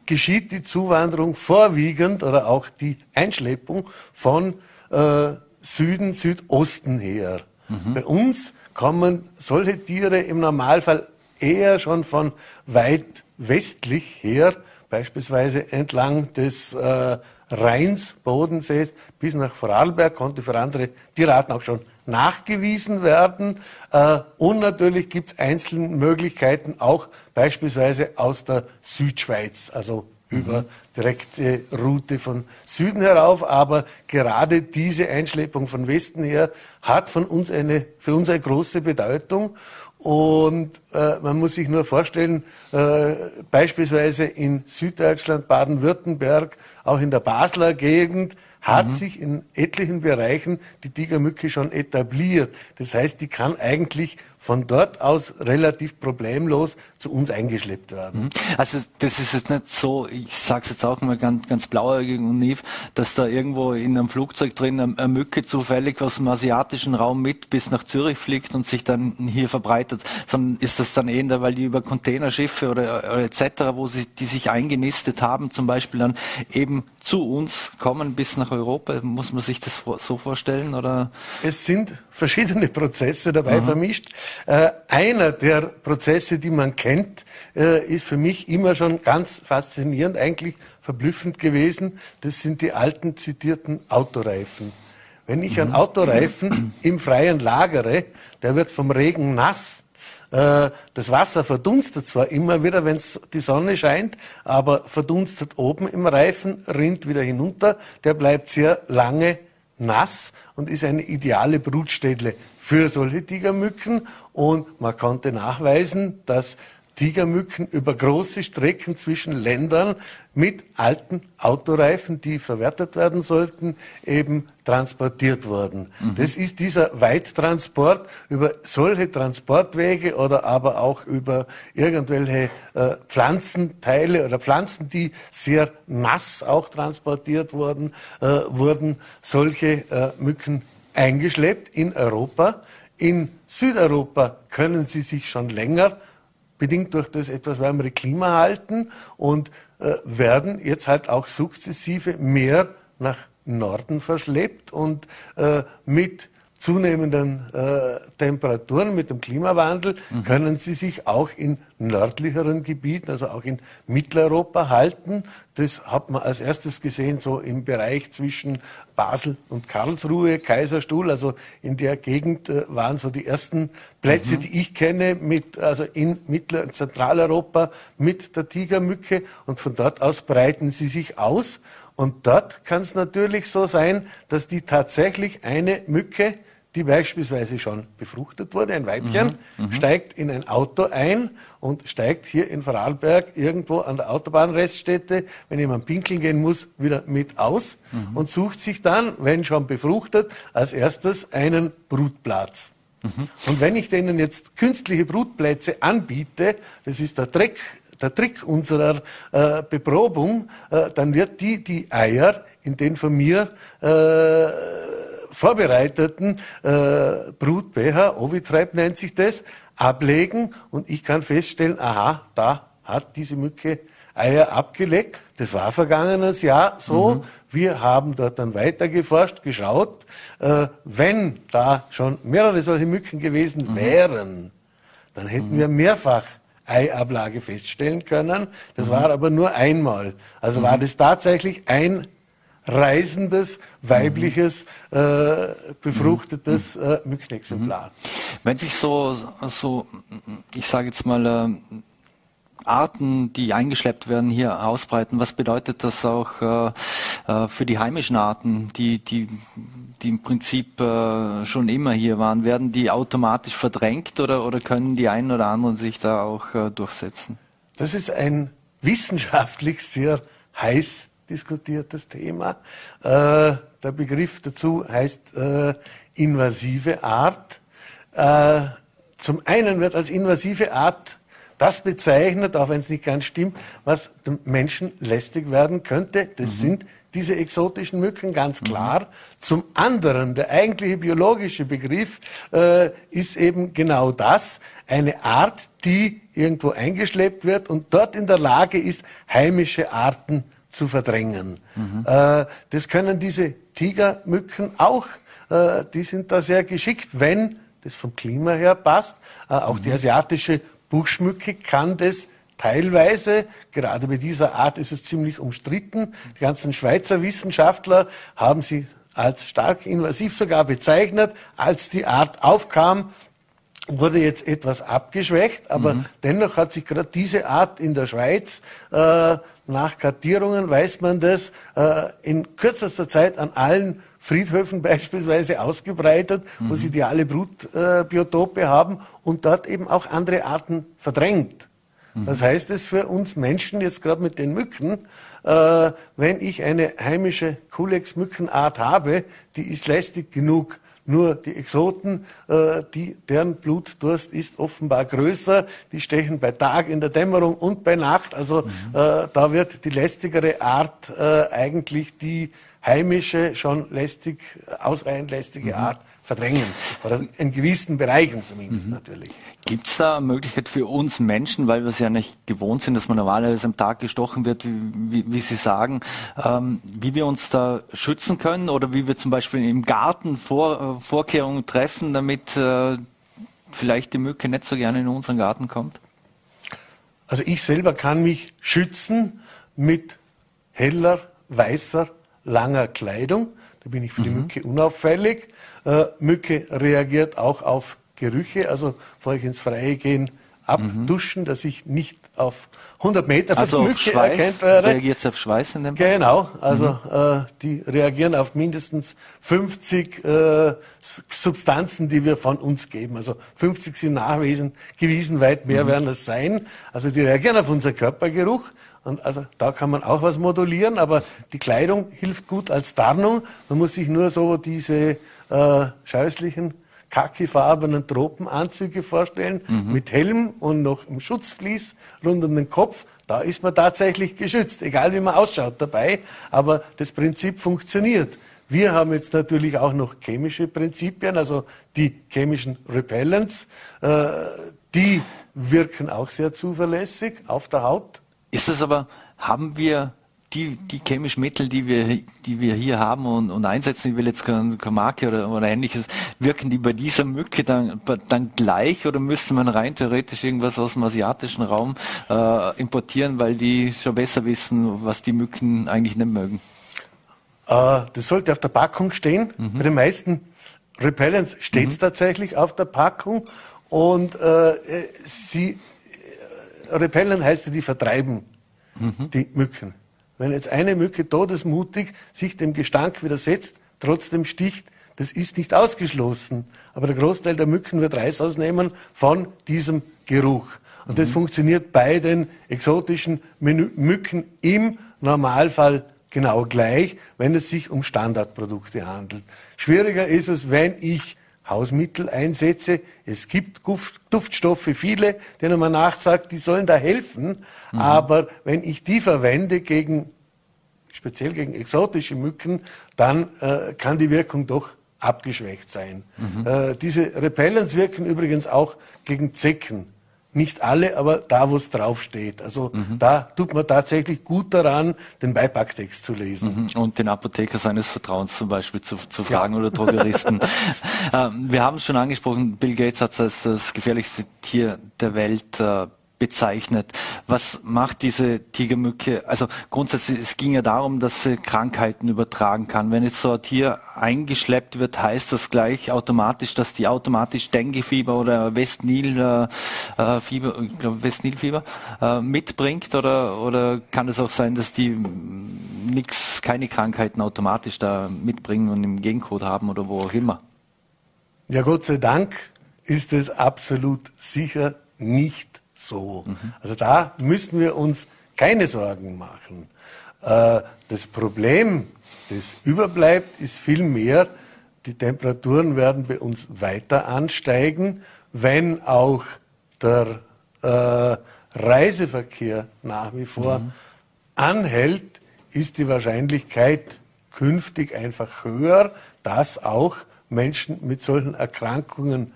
geschieht die Zuwanderung vorwiegend oder auch die Einschleppung von äh, Süden, Südosten her. Mhm. Bei uns kommen solche Tiere im Normalfall eher schon von weit westlich her, beispielsweise entlang des äh, Rheins, Bodensees bis nach Vorarlberg, konnte für andere Tierarten auch schon nachgewiesen werden. Äh, und natürlich gibt es einzelne Möglichkeiten, auch beispielsweise aus der Südschweiz, also mhm. über direkte Route von Süden herauf. Aber gerade diese Einschleppung von Westen her hat von uns eine, für uns eine große Bedeutung. Und äh, man muss sich nur vorstellen, äh, beispielsweise in Süddeutschland, Baden-Württemberg, auch in der Basler Gegend, hat mhm. sich in etlichen Bereichen die Tigermücke schon etabliert. Das heißt, die kann eigentlich von dort aus relativ problemlos zu uns eingeschleppt werden. Mhm. Also das ist jetzt nicht so, ich sage es jetzt auch mal ganz, ganz blauäugig und naiv, dass da irgendwo in einem Flugzeug drin eine Mücke zufällig aus dem asiatischen Raum mit bis nach Zürich fliegt und sich dann hier verbreitet, sondern ist das dann eher, weil die über Containerschiffe oder, oder etc., wo sie die sich eingenistet haben, zum Beispiel dann eben zu uns kommen bis nach Europa. Muss man sich das so vorstellen oder? Es sind verschiedene Prozesse dabei mhm. vermischt. Äh, einer der Prozesse, die man kennt, äh, ist für mich immer schon ganz faszinierend, eigentlich verblüffend gewesen. Das sind die alten zitierten Autoreifen. Wenn ich einen mhm. Autoreifen im Freien lagere, der wird vom Regen nass. Äh, das Wasser verdunstet zwar immer wieder, wenn die Sonne scheint, aber verdunstet oben im Reifen, rinnt wieder hinunter. Der bleibt sehr lange nass und ist eine ideale Brutstätte für solche Tigermücken. Und man konnte nachweisen, dass Tigermücken über große Strecken zwischen Ländern mit alten Autoreifen, die verwertet werden sollten, eben transportiert wurden. Mhm. Das ist dieser Weittransport über solche Transportwege oder aber auch über irgendwelche äh, Pflanzenteile oder Pflanzen, die sehr nass auch transportiert wurden, äh, wurden solche äh, Mücken eingeschleppt in Europa. In Südeuropa können sie sich schon länger bedingt durch das etwas wärmere Klima halten und äh, werden jetzt halt auch sukzessive mehr nach Norden verschleppt und äh, mit zunehmenden äh, Temperaturen, mit dem Klimawandel, mhm. können sie sich auch in nördlicheren Gebieten, also auch in Mitteleuropa halten. Das hat man als erstes gesehen, so im Bereich zwischen Basel und Karlsruhe, Kaiserstuhl, also in der Gegend äh, waren so die ersten Plätze, mhm. die ich kenne, mit, also in Mittel- und Zentraleuropa mit der Tigermücke und von dort aus breiten sie sich aus. Und dort kann es natürlich so sein, dass die tatsächlich eine Mücke die beispielsweise schon befruchtet wurde, ein Weibchen, mhm, mhm, steigt in ein Auto ein und steigt hier in Vorarlberg irgendwo an der Autobahnreststätte, wenn jemand pinkeln gehen muss, wieder mit aus mhm. und sucht sich dann, wenn schon befruchtet, als erstes einen Brutplatz. Mhm. Und wenn ich denen jetzt künstliche Brutplätze anbiete, das ist der Trick, der Trick unserer äh, Beprobung, äh, dann wird die die Eier in den von mir äh, vorbereiteten äh, Brutbecher, Ovitreib nennt sich das, ablegen und ich kann feststellen, aha, da hat diese Mücke Eier abgelegt. Das war vergangenes Jahr so. Mhm. Wir haben dort dann weiter geforscht, geschaut. Äh, wenn da schon mehrere solche Mücken gewesen mhm. wären, dann hätten mhm. wir mehrfach Eiablage feststellen können. Das mhm. war aber nur einmal. Also war mhm. das tatsächlich ein reisendes, weibliches, äh, befruchtetes äh, Mückenexemplar. Wenn sich so, so ich sage jetzt mal, äh, Arten, die eingeschleppt werden, hier ausbreiten, was bedeutet das auch äh, äh, für die heimischen Arten, die, die, die im Prinzip äh, schon immer hier waren? Werden die automatisch verdrängt oder, oder können die einen oder anderen sich da auch äh, durchsetzen? Das ist ein wissenschaftlich sehr heiß diskutiertes Thema. Äh, der Begriff dazu heißt äh, invasive Art. Äh, zum einen wird als invasive Art das bezeichnet, auch wenn es nicht ganz stimmt, was dem Menschen lästig werden könnte. Das mhm. sind diese exotischen Mücken, ganz mhm. klar. Mhm. Zum anderen, der eigentliche biologische Begriff äh, ist eben genau das, eine Art, die irgendwo eingeschleppt wird und dort in der Lage ist, heimische Arten zu verdrängen. Mhm. Äh, das können diese Tigermücken auch. Äh, die sind da sehr geschickt, wenn das vom Klima her passt. Äh, auch mhm. die asiatische Buchschmücke kann das teilweise. Gerade bei dieser Art ist es ziemlich umstritten. Die ganzen Schweizer Wissenschaftler haben sie als stark invasiv sogar bezeichnet. Als die Art aufkam, wurde jetzt etwas abgeschwächt, aber mhm. dennoch hat sich gerade diese Art in der Schweiz äh, nach Kartierungen weiß man das äh, in kürzester Zeit an allen Friedhöfen beispielsweise ausgebreitet, mhm. wo sie ideale Brutbiotope äh, haben und dort eben auch andere Arten verdrängt. Mhm. Das heißt es für uns Menschen jetzt gerade mit den Mücken, äh, wenn ich eine heimische Kulex-Mückenart habe, die ist lästig genug Nur die Exoten, äh, die, deren Blutdurst ist offenbar größer. Die stechen bei Tag, in der Dämmerung und bei Nacht. Also mhm. äh, da wird die lästigere Art äh, eigentlich die heimische, schon lästig, ausreichend lästige mhm. Art verdrängen. Oder in gewissen Bereichen zumindest mhm. natürlich. Gibt es da eine Möglichkeit für uns Menschen, weil wir es ja nicht gewohnt sind, dass man normalerweise am Tag gestochen wird, wie, wie, wie Sie sagen, ähm, wie wir uns da schützen können oder wie wir zum Beispiel im Garten Vor, äh, Vorkehrungen treffen, damit äh, vielleicht die Mücke nicht so gerne in unseren Garten kommt? Also ich selber kann mich schützen mit heller, weißer, langer Kleidung. Da bin ich für die mhm. Mücke unauffällig. Äh, Mücke reagiert auch auf Gerüche, also bevor ich ins Freie gehen, abduschen, mhm. dass ich nicht auf 100 Meter von also Mücke Schweiß, erkennt werde. Reagiert es auf Schweiß in dem Fall? Genau, also mhm. äh, die reagieren auf mindestens 50 äh, Substanzen, die wir von uns geben. Also 50 sind nachgewiesen, gewiesen, weit mehr mhm. werden es sein. Also die reagieren auf unser Körpergeruch. Und also da kann man auch was modulieren, aber die Kleidung hilft gut als Tarnung. Man muss sich nur so diese äh, scheußlichen khakifarbenen Tropenanzüge vorstellen, mhm. mit Helm und noch im Schutzvlies rund um den Kopf. Da ist man tatsächlich geschützt, egal wie man ausschaut dabei. Aber das Prinzip funktioniert. Wir haben jetzt natürlich auch noch chemische Prinzipien, also die chemischen Repellents. Äh, die wirken auch sehr zuverlässig auf der Haut. Ist es aber, haben wir die, die chemischen Mittel, die wir, die wir hier haben und, und einsetzen, ich will jetzt keine, keine Marke oder, oder ähnliches, wirken die bei dieser Mücke dann, dann gleich oder müsste man rein theoretisch irgendwas aus dem asiatischen Raum äh, importieren, weil die schon besser wissen, was die Mücken eigentlich nicht mögen? Äh, das sollte auf der Packung stehen. Mhm. Bei den meisten Repellents steht es mhm. tatsächlich auf der Packung und äh, sie Repellen heißt ja, die vertreiben mhm. die Mücken. Wenn jetzt eine Mücke todesmutig sich dem Gestank widersetzt, trotzdem sticht, das ist nicht ausgeschlossen. Aber der Großteil der Mücken wird Reißaus nehmen von diesem Geruch. Und mhm. das funktioniert bei den exotischen Mücken im Normalfall genau gleich, wenn es sich um Standardprodukte handelt. Schwieriger ist es, wenn ich Hausmittel einsetze. Es gibt Duftstoffe, viele, denen man nachsagt, die sollen da helfen. Mhm. Aber wenn ich die verwende gegen, speziell gegen exotische Mücken, dann äh, kann die Wirkung doch abgeschwächt sein. Mhm. Äh, diese Repellents wirken übrigens auch gegen Zecken. Nicht alle, aber da, wo es draufsteht. Also mhm. da tut man tatsächlich gut daran, den Beipacktext zu lesen. Mhm. Und den Apotheker seines Vertrauens zum Beispiel zu, zu fragen ja. oder Drogeristen. ähm, wir haben es schon angesprochen, Bill Gates hat es als das gefährlichste Tier der Welt äh, bezeichnet. Was macht diese Tigermücke? Also grundsätzlich, es ging ja darum, dass sie Krankheiten übertragen kann. Wenn jetzt so ein Tier eingeschleppt wird, heißt das gleich automatisch, dass die automatisch Dengue-Fieber oder Westnil-Fieber, äh, glaube Westnil-Fieber äh, mitbringt oder, oder kann es auch sein, dass die nix, keine Krankheiten automatisch da mitbringen und im Gencode haben oder wo auch immer? Ja, Gott sei Dank ist es absolut sicher nicht so. Mhm. Also da müssen wir uns keine Sorgen machen. Äh, das Problem, das überbleibt, ist vielmehr, die Temperaturen werden bei uns weiter ansteigen, wenn auch der äh, Reiseverkehr nach wie vor mhm. anhält, ist die Wahrscheinlichkeit künftig einfach höher, dass auch Menschen mit solchen Erkrankungen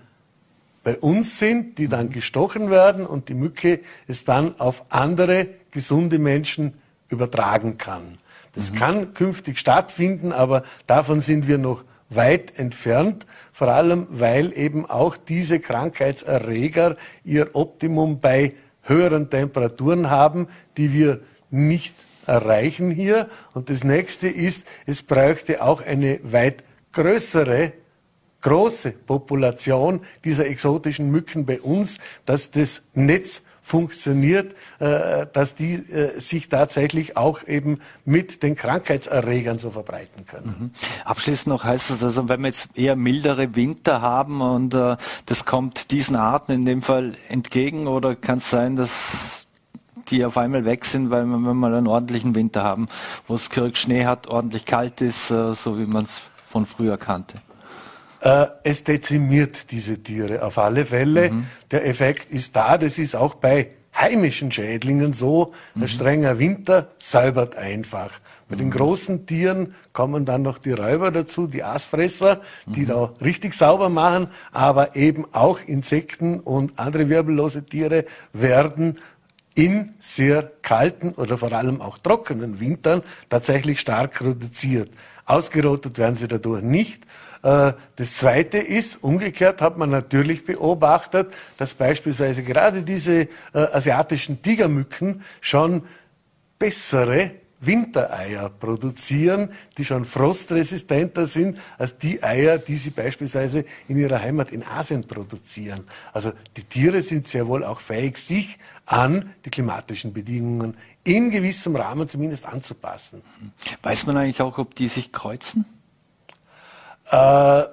bei uns sind, die dann gestochen werden und die Mücke es dann auf andere gesunde Menschen übertragen kann. Das mhm. kann künftig stattfinden, aber davon sind wir noch weit entfernt, vor allem weil eben auch diese Krankheitserreger ihr Optimum bei höheren Temperaturen haben, die wir nicht erreichen hier. Und das nächste ist, es bräuchte auch eine weit größere große Population dieser exotischen Mücken bei uns, dass das Netz funktioniert, äh, dass die äh, sich tatsächlich auch eben mit den Krankheitserregern so verbreiten können. Mhm. Abschließend noch heißt es also, wenn wir jetzt eher mildere Winter haben und äh, das kommt diesen Arten in dem Fall entgegen oder kann es sein, dass die auf einmal weg sind, weil wir, mal einen ordentlichen Winter haben, wo es Kirk Schnee hat, ordentlich kalt ist, so wie man es von früher kannte? Äh, es dezimiert diese Tiere auf alle Fälle. Mhm. Der Effekt ist da. Das ist auch bei heimischen Schädlingen so. Mhm. Ein strenger Winter säubert einfach. Bei den mhm. großen Tieren kommen dann noch die Räuber dazu, die Aasfresser, die mhm. da richtig sauber machen, aber eben auch Insekten und andere wirbellose Tiere werden in sehr kalten oder vor allem auch trockenen Wintern tatsächlich stark reduziert. Ausgerottet werden sie dadurch nicht. Äh, das Zweite ist, umgekehrt hat man natürlich beobachtet, dass beispielsweise gerade diese äh, asiatischen Tigermücken schon bessere Wintereier produzieren, die schon frostresistenter sind als die Eier, die sie beispielsweise in ihrer Heimat in Asien produzieren. Also die Tiere sind sehr wohl auch fähig, sich an die klimatischen Bedingungen in gewissem Rahmen zumindest anzupassen. Weiß man eigentlich auch, ob die sich kreuzen? Äh,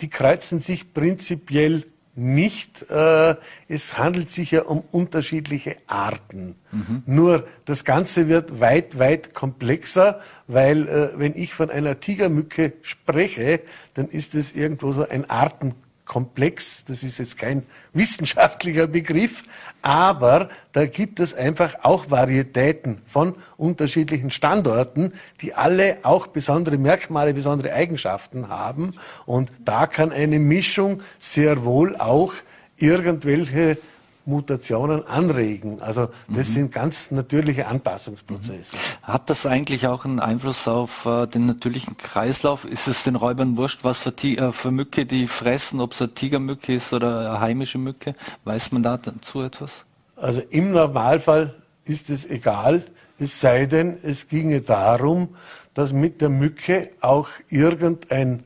die kreuzen sich prinzipiell nicht. Äh, es handelt sich ja um unterschiedliche Arten. Mhm. Nur das Ganze wird weit, weit komplexer, weil äh, wenn ich von einer Tigermücke spreche, dann ist es irgendwo so ein Artenkomplex komplex, das ist jetzt kein wissenschaftlicher Begriff, aber da gibt es einfach auch Varietäten von unterschiedlichen Standorten, die alle auch besondere Merkmale, besondere Eigenschaften haben. Und da kann eine Mischung sehr wohl auch irgendwelche Mutationen anregen. Also das mhm. sind ganz natürliche Anpassungsprozesse. Mhm. Hat das eigentlich auch einen Einfluss auf äh, den natürlichen Kreislauf? Ist es den Räubern wurscht, was für, äh, für Mücke die fressen, ob es eine Tigermücke ist oder eine heimische Mücke? Weiß man dazu etwas? Also im Normalfall ist es egal, es sei denn, es ginge darum, dass mit der Mücke auch irgendein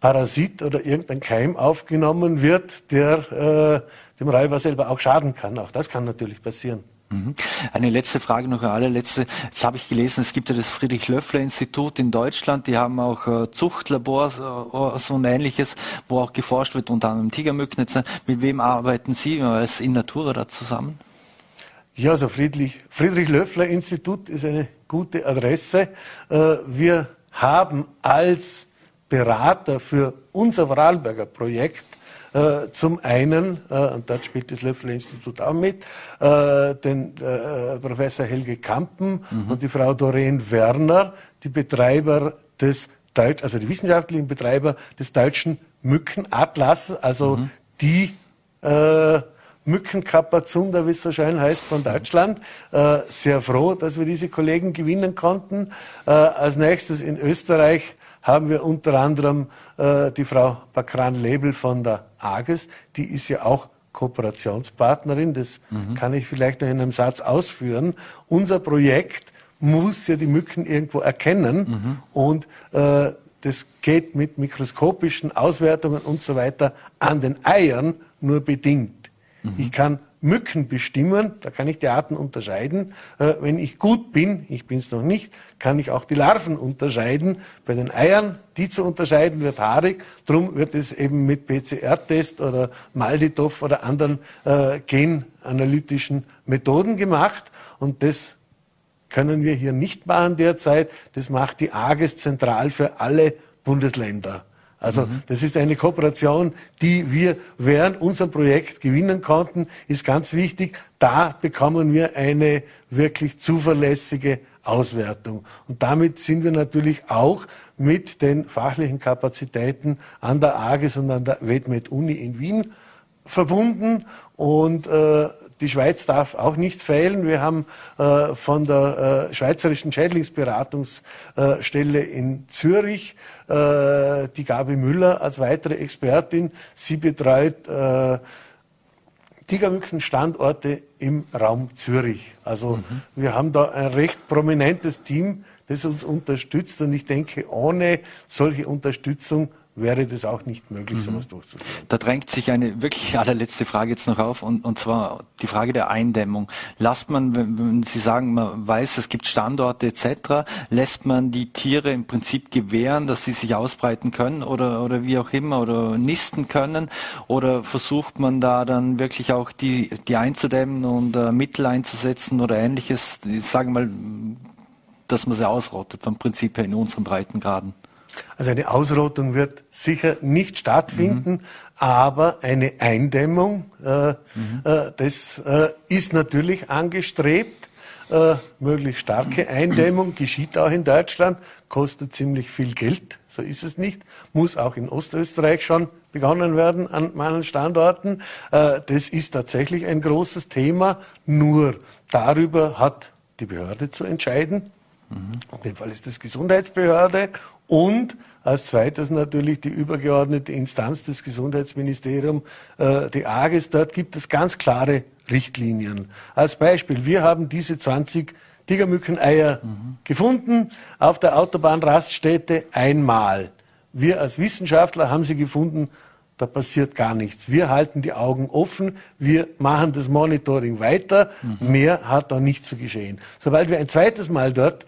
Parasit oder irgendein Keim aufgenommen wird, der äh, dem Räuber selber auch schaden kann. Auch das kann natürlich passieren. Mhm. Eine letzte Frage noch, eine allerletzte. Jetzt habe ich gelesen, es gibt ja das Friedrich-Löffler-Institut in Deutschland, die haben auch äh, Zuchtlabors äh, so ein ähnliches, wo auch geforscht wird, unter anderem Tigermückennetze. Mit wem arbeiten Sie als in Natura da zusammen? Ja, also Friedrich, Friedrich-Löffler-Institut ist eine gute Adresse. Äh, wir haben als Berater für unser Vorarlberger Projekt äh, zum einen, äh, und dort spielt das Löffler-Institut auch mit, äh, den äh, Professor Helge Kampen mhm. und die Frau Doreen Werner, die Betreiber des Deutsch, also die wissenschaftlichen Betreiber des deutschen Mückenatlas, also mhm. die äh, Mückenkapazunder, wie es so schön heißt, von Deutschland. Äh, sehr froh, dass wir diese Kollegen gewinnen konnten. Äh, als nächstes in Österreich haben wir unter anderem äh, die Frau Bakran-Lebel von der AGES, die ist ja auch Kooperationspartnerin, das mhm. kann ich vielleicht noch in einem Satz ausführen. Unser Projekt muss ja die Mücken irgendwo erkennen mhm. und äh, das geht mit mikroskopischen Auswertungen und so weiter an den Eiern nur bedingt. Mhm. Ich kann Mücken bestimmen, da kann ich die Arten unterscheiden. Äh, wenn ich gut bin, ich bin es noch nicht, kann ich auch die Larven unterscheiden. Bei den Eiern, die zu unterscheiden, wird haarig. Drum wird es eben mit PCR-Test oder Malditoff oder anderen äh, genanalytischen Methoden gemacht. Und das können wir hier nicht machen derzeit. Das macht die AGES zentral für alle Bundesländer. Also mhm. das ist eine Kooperation, die wir während unserem Projekt gewinnen konnten, ist ganz wichtig. Da bekommen wir eine wirklich zuverlässige Auswertung. Und damit sind wir natürlich auch mit den fachlichen Kapazitäten an der AGES und an der WedMed Uni in Wien verbunden. Und äh, die Schweiz darf auch nicht fehlen. Wir haben äh, von der äh, Schweizerischen Schädlingsberatungsstelle in Zürich äh, die Gabi Müller als weitere Expertin. Sie betreut äh, Tigermückenstandorte im Raum Zürich. Also mhm. wir haben da ein recht prominentes Team, das uns unterstützt. Und ich denke, ohne solche Unterstützung wäre das auch nicht möglich, mhm. sowas durchzuführen. Da drängt sich eine wirklich allerletzte Frage jetzt noch auf und, und zwar die Frage der Eindämmung. Lasst man, wenn, wenn Sie sagen, man weiß, es gibt Standorte etc., lässt man die Tiere im Prinzip gewähren, dass sie sich ausbreiten können oder, oder wie auch immer oder nisten können oder versucht man da dann wirklich auch die, die einzudämmen und äh, Mittel einzusetzen oder ähnliches, ich sage mal, dass man sie ausrottet vom Prinzip her in unseren Breitengraden? Also eine Ausrottung wird sicher nicht stattfinden, mhm. aber eine Eindämmung, äh, mhm. äh, das äh, ist natürlich angestrebt. Äh, möglichst starke Eindämmung geschieht auch in Deutschland, kostet ziemlich viel Geld, so ist es nicht, muss auch in Ostösterreich schon begonnen werden an manchen Standorten. Äh, das ist tatsächlich ein großes Thema, nur darüber hat die Behörde zu entscheiden. In dem Fall ist das Gesundheitsbehörde und als zweites natürlich die übergeordnete Instanz des Gesundheitsministeriums, äh, die AGES. Dort gibt es ganz klare Richtlinien. Als Beispiel, wir haben diese 20 Tigermückeneier mhm. gefunden auf der Autobahnraststätte einmal. Wir als Wissenschaftler haben sie gefunden, da passiert gar nichts. Wir halten die Augen offen, wir machen das Monitoring weiter, mhm. mehr hat da nicht zu geschehen. Sobald wir ein zweites Mal dort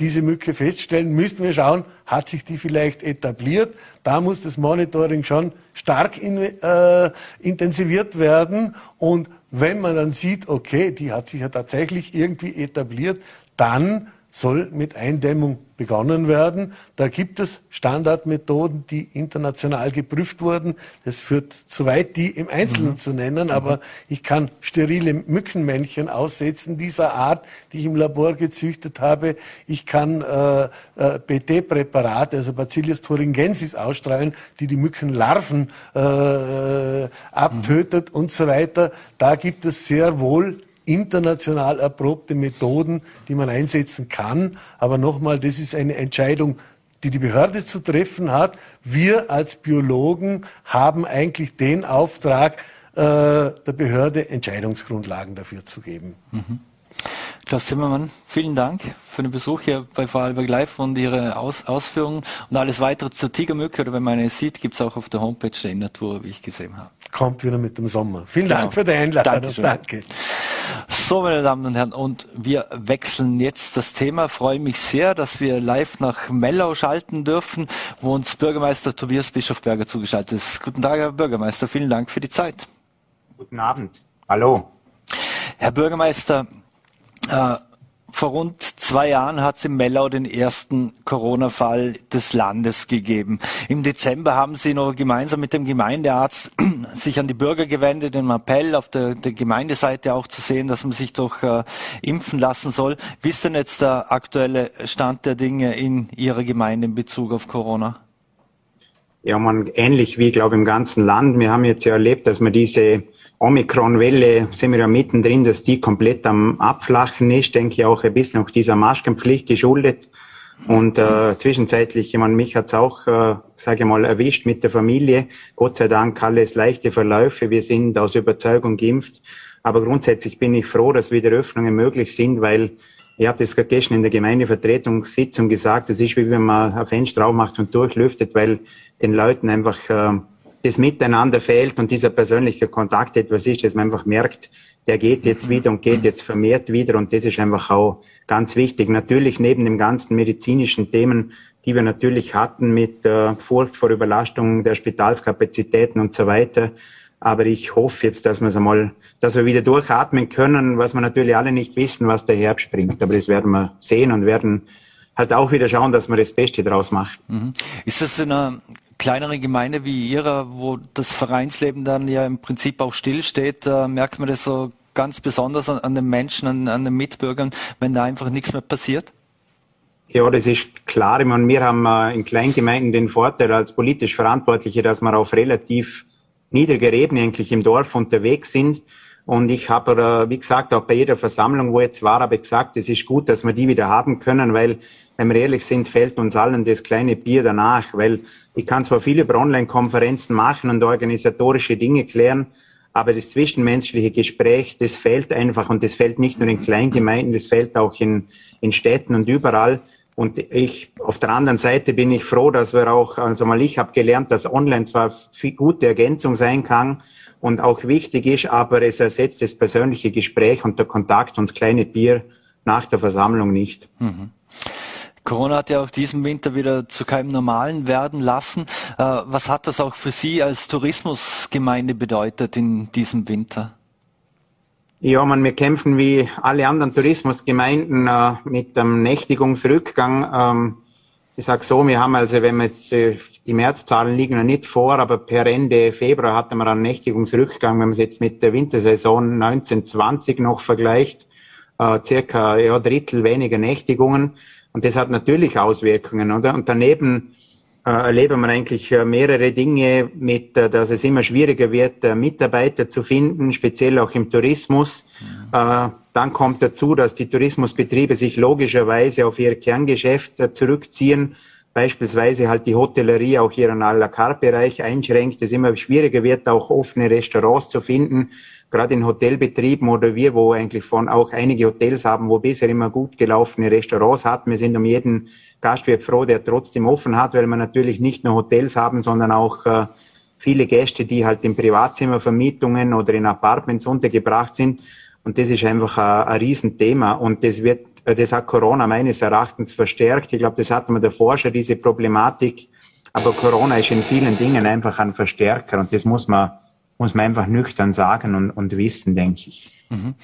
diese Mücke feststellen, müssten wir schauen, hat sich die vielleicht etabliert. Da muss das Monitoring schon stark in, äh, intensiviert werden. Und wenn man dann sieht, okay, die hat sich ja tatsächlich irgendwie etabliert, dann soll mit Eindämmung begonnen werden. Da gibt es Standardmethoden, die international geprüft wurden. Das führt zu weit, die im Einzelnen mhm. zu nennen, aber mhm. ich kann sterile Mückenmännchen aussetzen dieser Art, die ich im Labor gezüchtet habe. Ich kann äh, äh, BT-Präparate, also Bacillus thuringiensis ausstrahlen, die die Mückenlarven äh, abtötet mhm. und so weiter. Da gibt es sehr wohl international erprobte Methoden, die man einsetzen kann. Aber nochmal, das ist eine Entscheidung, die die Behörde zu treffen hat. Wir als Biologen haben eigentlich den Auftrag, äh, der Behörde Entscheidungsgrundlagen dafür zu geben. Mhm. Klaus Zimmermann, vielen Dank für den Besuch hier bei Vorarlberg Live und Ihre Aus Ausführungen. Und alles weitere zur Tigermücke oder wenn man eine sieht, gibt es auch auf der Homepage der Natur, wie ich gesehen habe. Kommt wieder mit dem Sommer. Vielen genau. Dank für die Einladung. Dankeschön. Danke. So, meine Damen und Herren, und wir wechseln jetzt das Thema. freue mich sehr, dass wir live nach Mellau schalten dürfen, wo uns Bürgermeister Tobias Bischofberger zugeschaltet ist. Guten Tag, Herr Bürgermeister. Vielen Dank für die Zeit. Guten Abend. Hallo. Herr Bürgermeister, äh, vor rund zwei Jahren hat es in Mellau den ersten Corona-Fall des Landes gegeben. Im Dezember haben Sie noch gemeinsam mit dem Gemeindearzt sich an die Bürger gewendet, den Appell auf der, der Gemeindeseite auch zu sehen, dass man sich doch äh, impfen lassen soll. Wie ist denn jetzt der aktuelle Stand der Dinge in Ihrer Gemeinde in Bezug auf Corona? Ja, man ähnlich wie, glaube ich, im ganzen Land. Wir haben jetzt ja erlebt, dass man diese Omikron-Welle sind wir ja mittendrin, dass die komplett am Abflachen ist, denke ich auch ein bisschen auch dieser Maskenpflicht geschuldet. Und äh, zwischenzeitlich, ich meine, mich hat's auch, äh, sage ich mal, erwischt mit der Familie. Gott sei Dank alles leichte Verläufe. Wir sind aus Überzeugung geimpft. Aber grundsätzlich bin ich froh, dass wieder Öffnungen möglich sind, weil ich habe das gerade gestern in der Gemeindevertretungssitzung gesagt, es ist wie wenn man ein Fenster aufmacht und durchlüftet, weil den Leuten einfach äh, das Miteinander fehlt und dieser persönliche Kontakt etwas ist, dass man einfach merkt, der geht jetzt wieder und geht jetzt vermehrt wieder und das ist einfach auch ganz wichtig. Natürlich neben den ganzen medizinischen Themen, die wir natürlich hatten mit äh, Furcht vor Überlastung der Spitalskapazitäten und so weiter. Aber ich hoffe jetzt, dass wir es einmal, dass wir wieder durchatmen können, was wir natürlich alle nicht wissen, was der Herbst bringt. Aber das werden wir sehen und werden halt auch wieder schauen, dass man das Beste draus macht. Mhm. Ist das in einer kleineren Gemeinde wie Ihrer, wo das Vereinsleben dann ja im Prinzip auch stillsteht, äh, merkt man das so ganz besonders an, an den Menschen, an, an, den Mitbürgern, wenn da einfach nichts mehr passiert? Ja, das ist klar. Ich meine, wir haben äh, in Kleingemeinden den Vorteil als politisch Verantwortliche, dass wir auf relativ niedriger Ebene eigentlich im Dorf unterwegs sind. Und ich habe, äh, wie gesagt, auch bei jeder Versammlung, wo ich jetzt war, habe ich gesagt, es ist gut, dass wir die wieder haben können, weil wenn wir ehrlich sind, fällt uns allen das kleine Bier danach, weil ich kann zwar viele Online-Konferenzen machen und organisatorische Dinge klären, aber das zwischenmenschliche Gespräch, das fällt einfach und das fällt nicht nur in Kleingemeinden, das fällt auch in, in Städten und überall. Und ich, auf der anderen Seite bin ich froh, dass wir auch, also mal ich habe gelernt, dass online zwar viel gute Ergänzung sein kann und auch wichtig ist, aber es ersetzt das persönliche Gespräch und der Kontakt und das kleine Bier nach der Versammlung nicht. Mhm. Corona hat ja auch diesen Winter wieder zu keinem Normalen werden lassen. Äh, was hat das auch für Sie als Tourismusgemeinde bedeutet in diesem Winter? Ja, man, wir kämpfen wie alle anderen Tourismusgemeinden äh, mit dem Nächtigungsrückgang. Ähm, ich sage so, wir haben also, wenn wir jetzt, äh, die Märzzahlen liegen noch nicht vor, aber per Ende Februar hatten wir einen Nächtigungsrückgang, wenn man es jetzt mit der Wintersaison 1920 noch vergleicht, äh, circa ja, Drittel weniger Nächtigungen. Und das hat natürlich Auswirkungen, oder? Und daneben äh, erleben wir eigentlich äh, mehrere Dinge mit, äh, dass es immer schwieriger wird, äh, Mitarbeiter zu finden, speziell auch im Tourismus. Mhm. Dann kommt dazu, dass die Tourismusbetriebe sich logischerweise auf ihr Kerngeschäft zurückziehen, beispielsweise halt die Hotellerie auch ihren à la carte Bereich einschränkt, es immer schwieriger wird, auch offene Restaurants zu finden, gerade in Hotelbetrieben oder wir, wo eigentlich von auch einige Hotels haben, wo bisher immer gut gelaufene Restaurants hatten. Wir sind um jeden Gastwirt froh, der trotzdem offen hat, weil wir natürlich nicht nur Hotels haben, sondern auch äh, viele Gäste, die halt in Privatzimmervermietungen oder in Apartments untergebracht sind. Und das ist einfach ein, ein Riesenthema. Und das wird, äh, das hat Corona meines Erachtens verstärkt. Ich glaube, das hatten wir davor schon, diese Problematik. Aber Corona ist in vielen Dingen einfach ein Verstärker und das muss man, muss man einfach nüchtern sagen und, und wissen, denke ich. Mhm.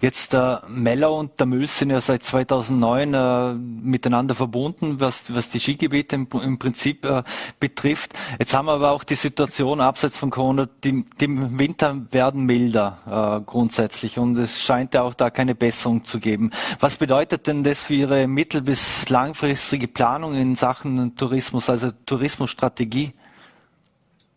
Jetzt der Meller und der Müll sind ja seit 2009 äh, miteinander verbunden, was, was die Skigebiete im, im Prinzip äh, betrifft. Jetzt haben wir aber auch die Situation abseits von Corona, die, die Winter werden milder äh, grundsätzlich und es scheint ja auch da keine Besserung zu geben. Was bedeutet denn das für Ihre mittel- bis langfristige Planung in Sachen Tourismus, also Tourismusstrategie?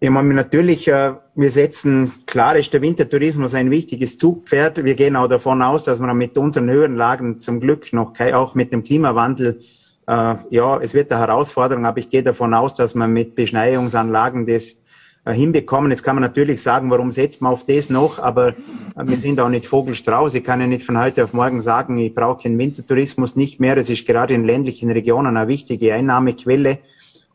Ja, man, natürlich, äh, wir setzen, klar ist der Wintertourismus ein wichtiges Zugpferd. Wir gehen auch davon aus, dass man mit unseren Höhenlagen zum Glück noch, auch mit dem Klimawandel, äh, ja, es wird eine Herausforderung, aber ich gehe davon aus, dass man mit Beschneiungsanlagen das äh, hinbekommen. Jetzt kann man natürlich sagen, warum setzt man auf das noch, aber wir sind auch nicht Vogelstrauß. Ich kann ja nicht von heute auf morgen sagen, ich brauche den Wintertourismus nicht mehr. Es ist gerade in ländlichen Regionen eine wichtige Einnahmequelle.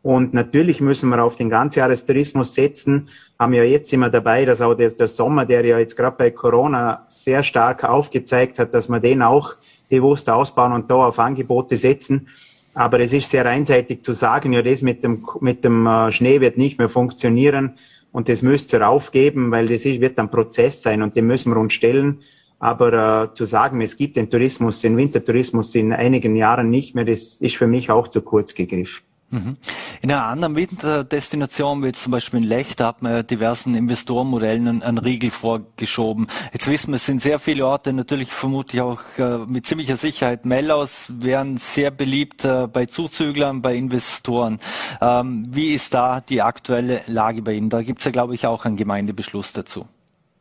Und natürlich müssen wir auf den Ganzjahrestourismus setzen. Haben ja jetzt immer dabei, dass auch der, der Sommer, der ja jetzt gerade bei Corona sehr stark aufgezeigt hat, dass wir den auch bewusst ausbauen und da auf Angebote setzen. Aber es ist sehr einseitig zu sagen, ja, das mit dem, mit dem äh, Schnee wird nicht mehr funktionieren und das müsst ihr aufgeben, weil das wird ein Prozess sein und den müssen wir uns stellen. Aber äh, zu sagen, es gibt den Tourismus, den Wintertourismus in einigen Jahren nicht mehr, das ist für mich auch zu kurz gegriffen. Mhm. In einer anderen Winterdestination, wie jetzt zum Beispiel in Lech, da hat man ja diversen Investorenmodellen einen, einen, Riegel vorgeschoben. Jetzt wissen wir, es sind sehr viele Orte, natürlich vermutlich auch äh, mit ziemlicher Sicherheit. Mellaus wären sehr beliebt äh, bei Zuzüglern, bei Investoren. Ähm, wie ist da die aktuelle Lage bei Ihnen? Da gibt es ja, glaube ich, auch einen Gemeindebeschluss dazu.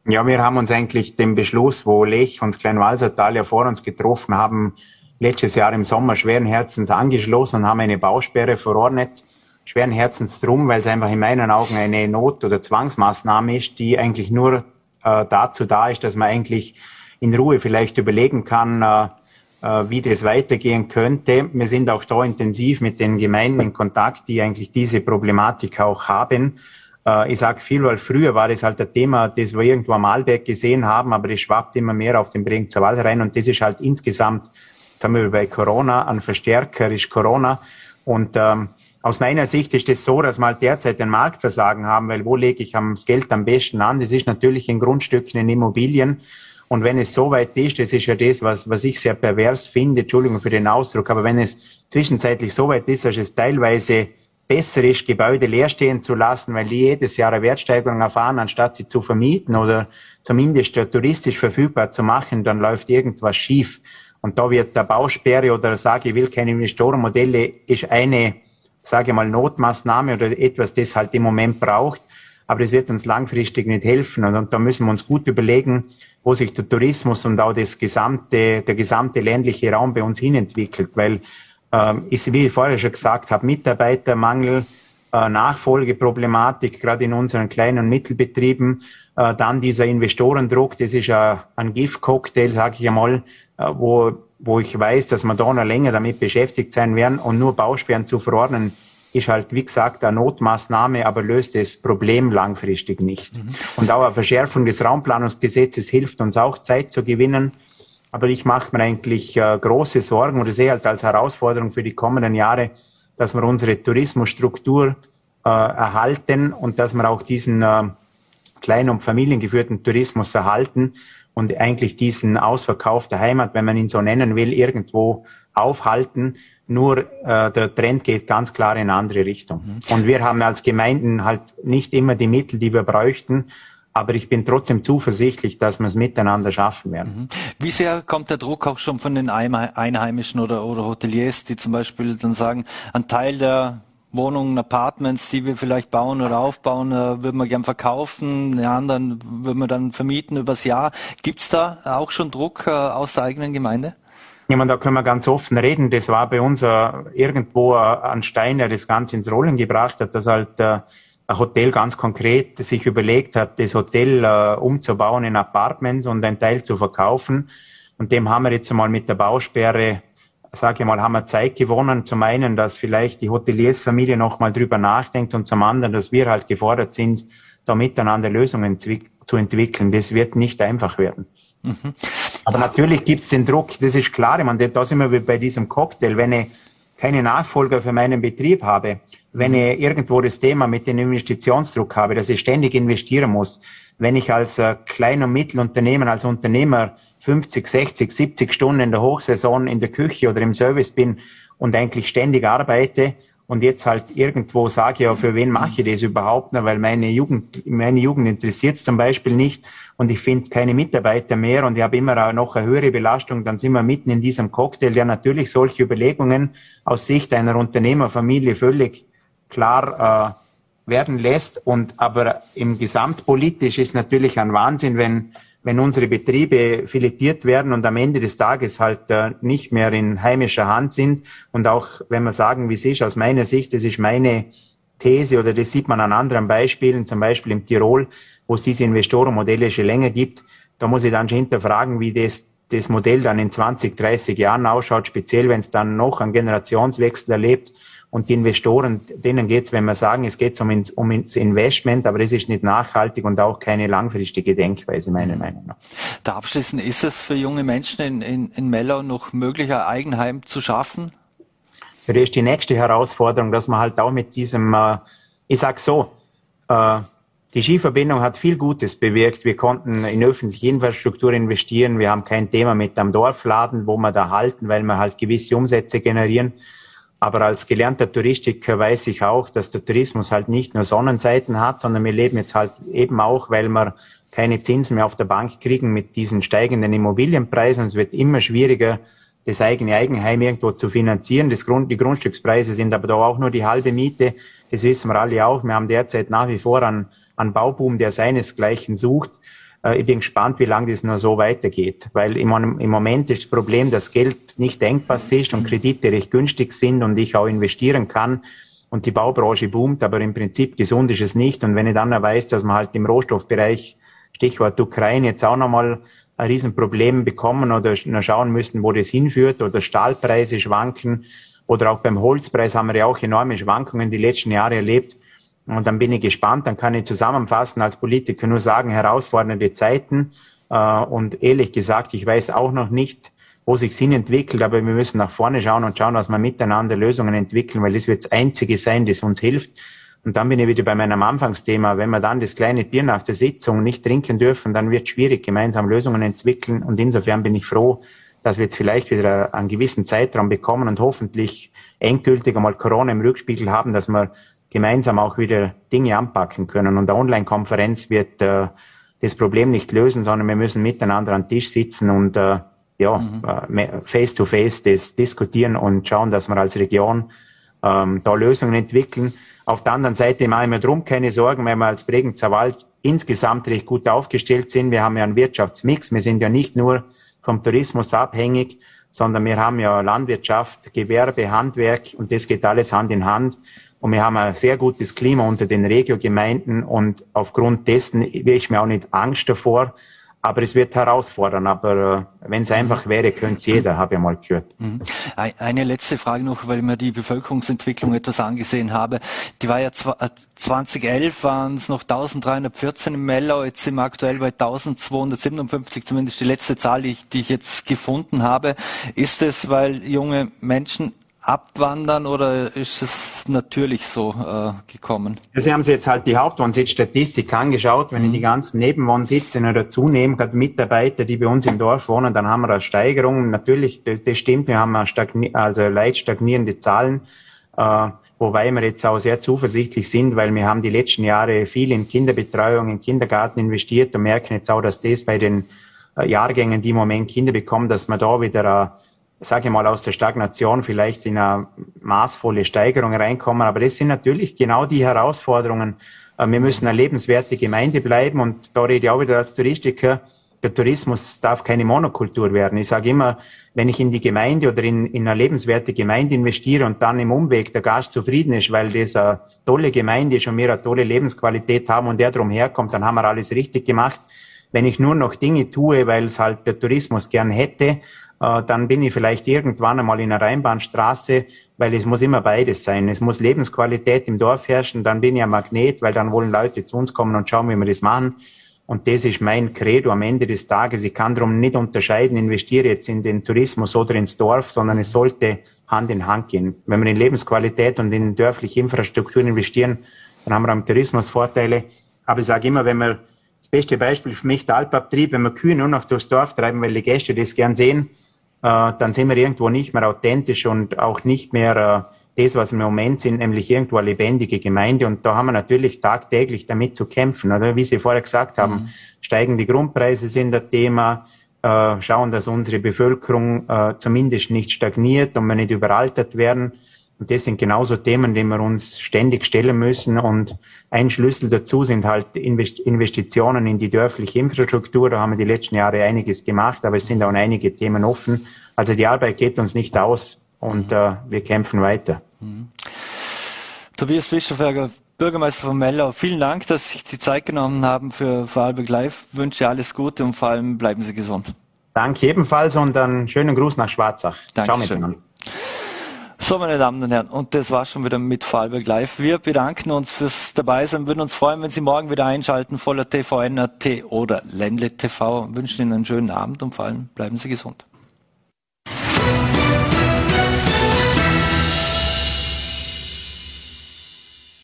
Ja, wir haben uns eigentlich den Beschluss, wo Lech und Kleinwalsertal ja vor uns getroffen haben, letztes Jahr im Sommer schweren Herzens angeschlossen und haben eine Bausperre verordnet. Schweren Herzens drum, weil es einfach in meinen Augen eine Not- oder Zwangsmaßnahme ist, die eigentlich nur äh, dazu da ist, dass man eigentlich in Ruhe vielleicht überlegen kann, äh, äh, wie das weitergehen könnte. Wir sind auch da intensiv mit den Gemeinden in Kontakt, die eigentlich diese Problematik auch haben. Äh, ich sage viel, weil früher war das halt ein Thema, das wir irgendwo am Alberg gesehen haben, aber das schwappt immer mehr auf den Bregenzer Wald rein und das ist halt insgesamt Haben wir bei Corona ein Verstärker ist Corona. Und ähm, aus meiner Sicht ist es das so, dass wir halt derzeit ein Marktversagen haben, weil wo lege ich das Geld am besten an? Das ist natürlich in Grundstücken, in Immobilien. Und wenn es so weit ist, das ist ja das, was, was ich sehr pervers finde, Entschuldigung für den Ausdruck, aber wenn es zwischenzeitlich so weit ist, dass es teilweise besser ist, Gebäude leer stehen zu lassen, weil die jedes Jahr eine Wertsteigerung erfahren, anstatt sie zu vermieten oder zumindest touristisch verfügbar zu machen, dann läuft irgendwas schief. Und da wird der Bausperre oder sage, ich will keine Investorenmodelle, ist eine, sage ich mal, Notmaßnahme oder etwas, das halt im Moment braucht. Aber das wird uns langfristig nicht helfen. Und, und da müssen wir uns gut überlegen, wo sich der Tourismus und auch das gesamte, der gesamte ländliche Raum bei uns hinentwickelt. Weil, ähm, ist, wie ich vorher schon gesagt habe, Mitarbeitermangel, äh, Nachfolgeproblematik, gerade in unseren kleinen und Mittelbetrieben, äh, dann dieser Investorendruck, das ist äh, ein Giftcocktail, sage ich einmal, äh, wo, wo ich weiß, dass wir da noch länger damit beschäftigt sein werden und nur Bausperren zu verordnen, ist halt, wie gesagt, eine Notmaßnahme, aber löst das Problem langfristig nicht. Mhm. Und auch eine Verschärfung des Raumplanungsgesetzes hilft uns auch Zeit zu gewinnen. Aber ich mache mir eigentlich äh, große Sorgen oder sehe halt als Herausforderung für die kommenden Jahre, dass wir unsere Tourismusstruktur äh, erhalten und dass wir auch diesen äh, kleinen und familiengeführten Tourismus erhalten und eigentlich diesen Ausverkauf der Heimat, wenn man ihn so nennen will, irgendwo aufhalten, nur äh, der Trend geht ganz klar in eine andere Richtung. Mhm. Und wir haben als Gemeinden halt nicht immer die Mittel, die wir bräuchten. Aber ich bin trotzdem zuversichtlich, dass wir es miteinander schaffen werden. Mhm. Wie sehr kommt der Druck auch schon von den Einheimischen oder, oder Hoteliers, die zum Beispiel dann sagen, ein Teil der Wohnungen, Apartments, die wir vielleicht bauen oder aufbauen, äh, würden wir gern verkaufen, die anderen würden wir dann vermieten übers Jahr. Gibt's da auch schon Druck äh, aus der eigenen Gemeinde? Ja, man, da können wir ganz offen reden. Das war bei uns äh, irgendwo äh, ein Stein, der das Ganze ins Rollen gebracht hat, dass halt äh, ein Hotel ganz konkret sich überlegt hat, das Hotel äh, umzubauen in Apartments und einen Teil zu verkaufen. Und dem haben wir jetzt einmal mit der Bausperre sage ich mal, haben wir Zeit gewonnen. Zum einen, dass vielleicht die Hoteliersfamilie noch mal drüber nachdenkt und zum anderen, dass wir halt gefordert sind, da miteinander Lösungen zu entwickeln. Das wird nicht einfach werden. Mhm. Aber natürlich gibt es den Druck, das ist klar. Ich meine, da sind wir wie bei diesem Cocktail. Wenn ich keine Nachfolger für meinen Betrieb habe, wenn ich irgendwo das Thema mit dem Investitionsdruck habe, dass ich ständig investieren muss, wenn ich als äh, Klein- und Mittelunternehmen, als Unternehmer 50, 60, 70 Stunden in der Hochsaison in der Küche oder im Service bin und eigentlich ständig arbeite und jetzt halt irgendwo sage, ja, für wen mache ich das überhaupt? Na, weil meine Jugend, meine Jugend interessiert es zum Beispiel nicht und ich finde keine Mitarbeiter mehr und ich habe immer noch eine höhere Belastung, dann sind wir mitten in diesem Cocktail, der natürlich solche Überlegungen aus Sicht einer Unternehmerfamilie völlig klar äh, werden lässt. Und aber im Gesamtpolitisch ist natürlich ein Wahnsinn, wenn wenn unsere Betriebe filetiert werden und am Ende des Tages halt äh, nicht mehr in heimischer Hand sind und auch, wenn wir sagen, wie es ist, aus meiner Sicht, das ist meine These oder das sieht man an anderen Beispielen, zum Beispiel im Tirol, wo es diese Investorenmodelle schon länger gibt, da muss ich dann schon hinterfragen, wie das, das Modell dann in 20, 30 Jahren ausschaut, speziell wenn es dann noch einen Generationswechsel erlebt und die Investoren, denen geht es, wenn wir sagen, es geht um, ins, um ins Investment, aber das ist nicht nachhaltig und auch keine langfristige Denkweise, meiner. Meinung nach. Da abschließend, ist es für junge Menschen in, in, in Mellau noch möglich, ein Eigenheim zu schaffen? Das ist die nächste Herausforderung, dass man halt auch mit diesem, äh, ich sag so, äh, die Skiverbindung hat viel Gutes bewirkt. Wir konnten in öffentliche Infrastruktur investieren. Wir haben kein Thema mit am Dorfladen, wo wir da halten, weil wir halt gewisse Umsätze generieren. Aber als gelernter Touristiker weiß ich auch, dass der Tourismus halt nicht nur Sonnenseiten hat, sondern wir leben jetzt halt eben auch, weil wir keine Zinsen mehr auf der Bank kriegen mit diesen steigenden Immobilienpreisen. Es wird immer schwieriger, das eigene Eigenheim irgendwo zu finanzieren. Das Grund, die Grundstückspreise sind aber da auch nur die halbe Miete. Das wissen wir alle auch. Wir haben derzeit nach wie vor einen, einen Bauboom, der seinesgleichen sucht. Äh, ich bin gespannt, wie lange das nur so weitergeht, weil im, im Moment ist das Problem, dass Geld nicht denkbar ist und Kredite recht günstig sind und ich auch investieren kann und die Baubranche boomt, aber im Prinzip gesund ist es nicht. Und wenn ich dann weiß, dass man halt im Rohstoffbereich, Stichwort Ukraine, jetzt auch nochmal ein Riesenproblem bekommen oder noch schauen müssen, wo das hinführt oder Stahlpreise schwanken oder auch beim Holzpreis haben wir ja auch enorme Schwankungen die letzten Jahre erlebt. Und dann bin ich gespannt, dann kann ich zusammenfassen als Politiker nur sagen, herausfordernde Zeiten. Äh, und ehrlich gesagt, ich weiß auch noch nicht, wo sich Sinn entwickelt, aber wir müssen nach vorne schauen und schauen, dass wir miteinander Lösungen entwickeln, weil das wird das Einzige sein, das uns hilft. Und dann bin ich wieder bei meinem Anfangsthema. Wenn wir dann das kleine Bier nach der Sitzung nicht trinken dürfen, dann wird es schwierig, gemeinsam Lösungen entwickeln. Und insofern bin ich froh, dass wir jetzt vielleicht wieder einen gewissen Zeitraum bekommen und hoffentlich endgültig einmal Corona im Rückspiegel haben, dass wir gemeinsam auch wieder Dinge anpacken können. Und eine Online-Konferenz wird äh, das Problem nicht lösen, sondern wir müssen miteinander am Tisch sitzen und äh, ja, mhm. äh, face to face das diskutieren und schauen, dass wir als Region ähm, da Lösungen entwickeln. Auf der anderen Seite machen wir drum keine Sorgen, weil wir als Bregenzer Wald insgesamt recht gut aufgestellt sind. Wir haben ja einen Wirtschaftsmix. Wir sind ja nicht nur vom Tourismus abhängig, sondern wir haben ja Landwirtschaft, Gewerbe, Handwerk und das geht alles Hand in Hand. Und wir haben ein sehr gutes Klima unter den Regiogemeinden und aufgrund dessen will ich mir auch nicht Angst davor. Aber es wird herausfordern. Aber äh, wenn es einfach wäre, könnte es jeder, habe ich mal gehört. Mhm. Eine letzte Frage noch, weil ich mir die Bevölkerungsentwicklung etwas angesehen habe. Die war ja 2011 waren es noch 1314 im Mellau, jetzt sind wir aktuell bei 1257, zumindest die letzte Zahl, die ich, die ich jetzt gefunden habe. Ist es, weil junge Menschen abwandern oder ist es natürlich so äh, gekommen? Sie haben sich jetzt halt die Hauptwohnsitzstatistik angeschaut. Wenn mhm. ich die ganzen Nebenwohnsitze noch dazu nehme, gerade Mitarbeiter, die bei uns im Dorf wohnen, dann haben wir eine Steigerung. Natürlich, das, das stimmt, wir haben stagni also leicht stagnierende Zahlen, äh, wobei wir jetzt auch sehr zuversichtlich sind, weil wir haben die letzten Jahre viel in Kinderbetreuung, in Kindergarten investiert und merken jetzt auch, dass das bei den äh, Jahrgängen, die im Moment Kinder bekommen, dass man da wieder äh, sage ich mal, aus der Stagnation vielleicht in eine maßvolle Steigerung reinkommen. Aber das sind natürlich genau die Herausforderungen. Äh, wir müssen eine lebenswerte Gemeinde bleiben und da rede ich auch wieder als Touristiker. Der Tourismus darf keine Monokultur werden. Ich sage immer, wenn ich in die Gemeinde oder in, in eine lebenswerte Gemeinde investiere und dann im Umweg der Gast zufrieden ist, weil das eine tolle Gemeinde ist und wir eine tolle Lebensqualität haben und der drum herkommt, dann haben wir alles richtig gemacht. Wenn ich nur noch Dinge tue, weil es halt der Tourismus gern hätte, äh, dann bin ich vielleicht irgendwann einmal in einer Rheinbahnstraße, weil es muss immer beides sein. Es muss Lebensqualität im Dorf herrschen, dann bin ich ein Magnet, weil dann wollen Leute zu uns kommen und schauen, wie wir das machen. Und das ist mein Credo am Ende des Tages. Ich kann darum nicht unterscheiden, investiere jetzt in den Tourismus oder ins Dorf, sondern es sollte Hand in Hand gehen. Wenn wir in Lebensqualität und in dörfliche Infrastruktur investieren, dann haben wir am Tourismus Vorteile. Aber ich sage immer, wenn wir das beste Beispiel für mich der Alpabtrieb, wenn wir Kühe nur noch durchs Dorf treiben, weil die Gäste das gern sehen, äh, dann sind wir irgendwo nicht mehr authentisch und auch nicht mehr äh, das, was wir im Moment sind, nämlich irgendwo eine lebendige Gemeinde. Und da haben wir natürlich tagtäglich damit zu kämpfen. Oder wie Sie vorher gesagt haben, mhm. steigen die Grundpreise sind das Thema, äh, schauen, dass unsere Bevölkerung äh, zumindest nicht stagniert und wir nicht überaltert werden. Und das sind genauso Themen, die wir uns ständig stellen müssen. Und ein Schlüssel dazu sind halt Investitionen in die dörfliche Infrastruktur. Da haben wir die letzten Jahre einiges gemacht, aber es sind auch einige Themen offen. Also die Arbeit geht uns nicht aus und äh, wir kämpfen weiter. Mhm. Tobias Bischofberger, Bürgermeister von Mellau, vielen Dank, dass Sie sich die Zeit genommen haben für Vorarlberg Live. Ich wünsche alles Gute und vor allem bleiben Sie gesund. Danke ebenfalls und einen schönen Gruß nach Schwarzach. Dankeschön. Ciao miteinander. So, meine Damen und Herren, und das war schon wieder mit Vorarlberg Live. Wir bedanken uns fürs Dabeisein, würden uns freuen, wenn Sie morgen wieder einschalten, voller TV, NRT oder Ländle TV. Wünschen Ihnen einen schönen Abend und vor allem bleiben Sie gesund.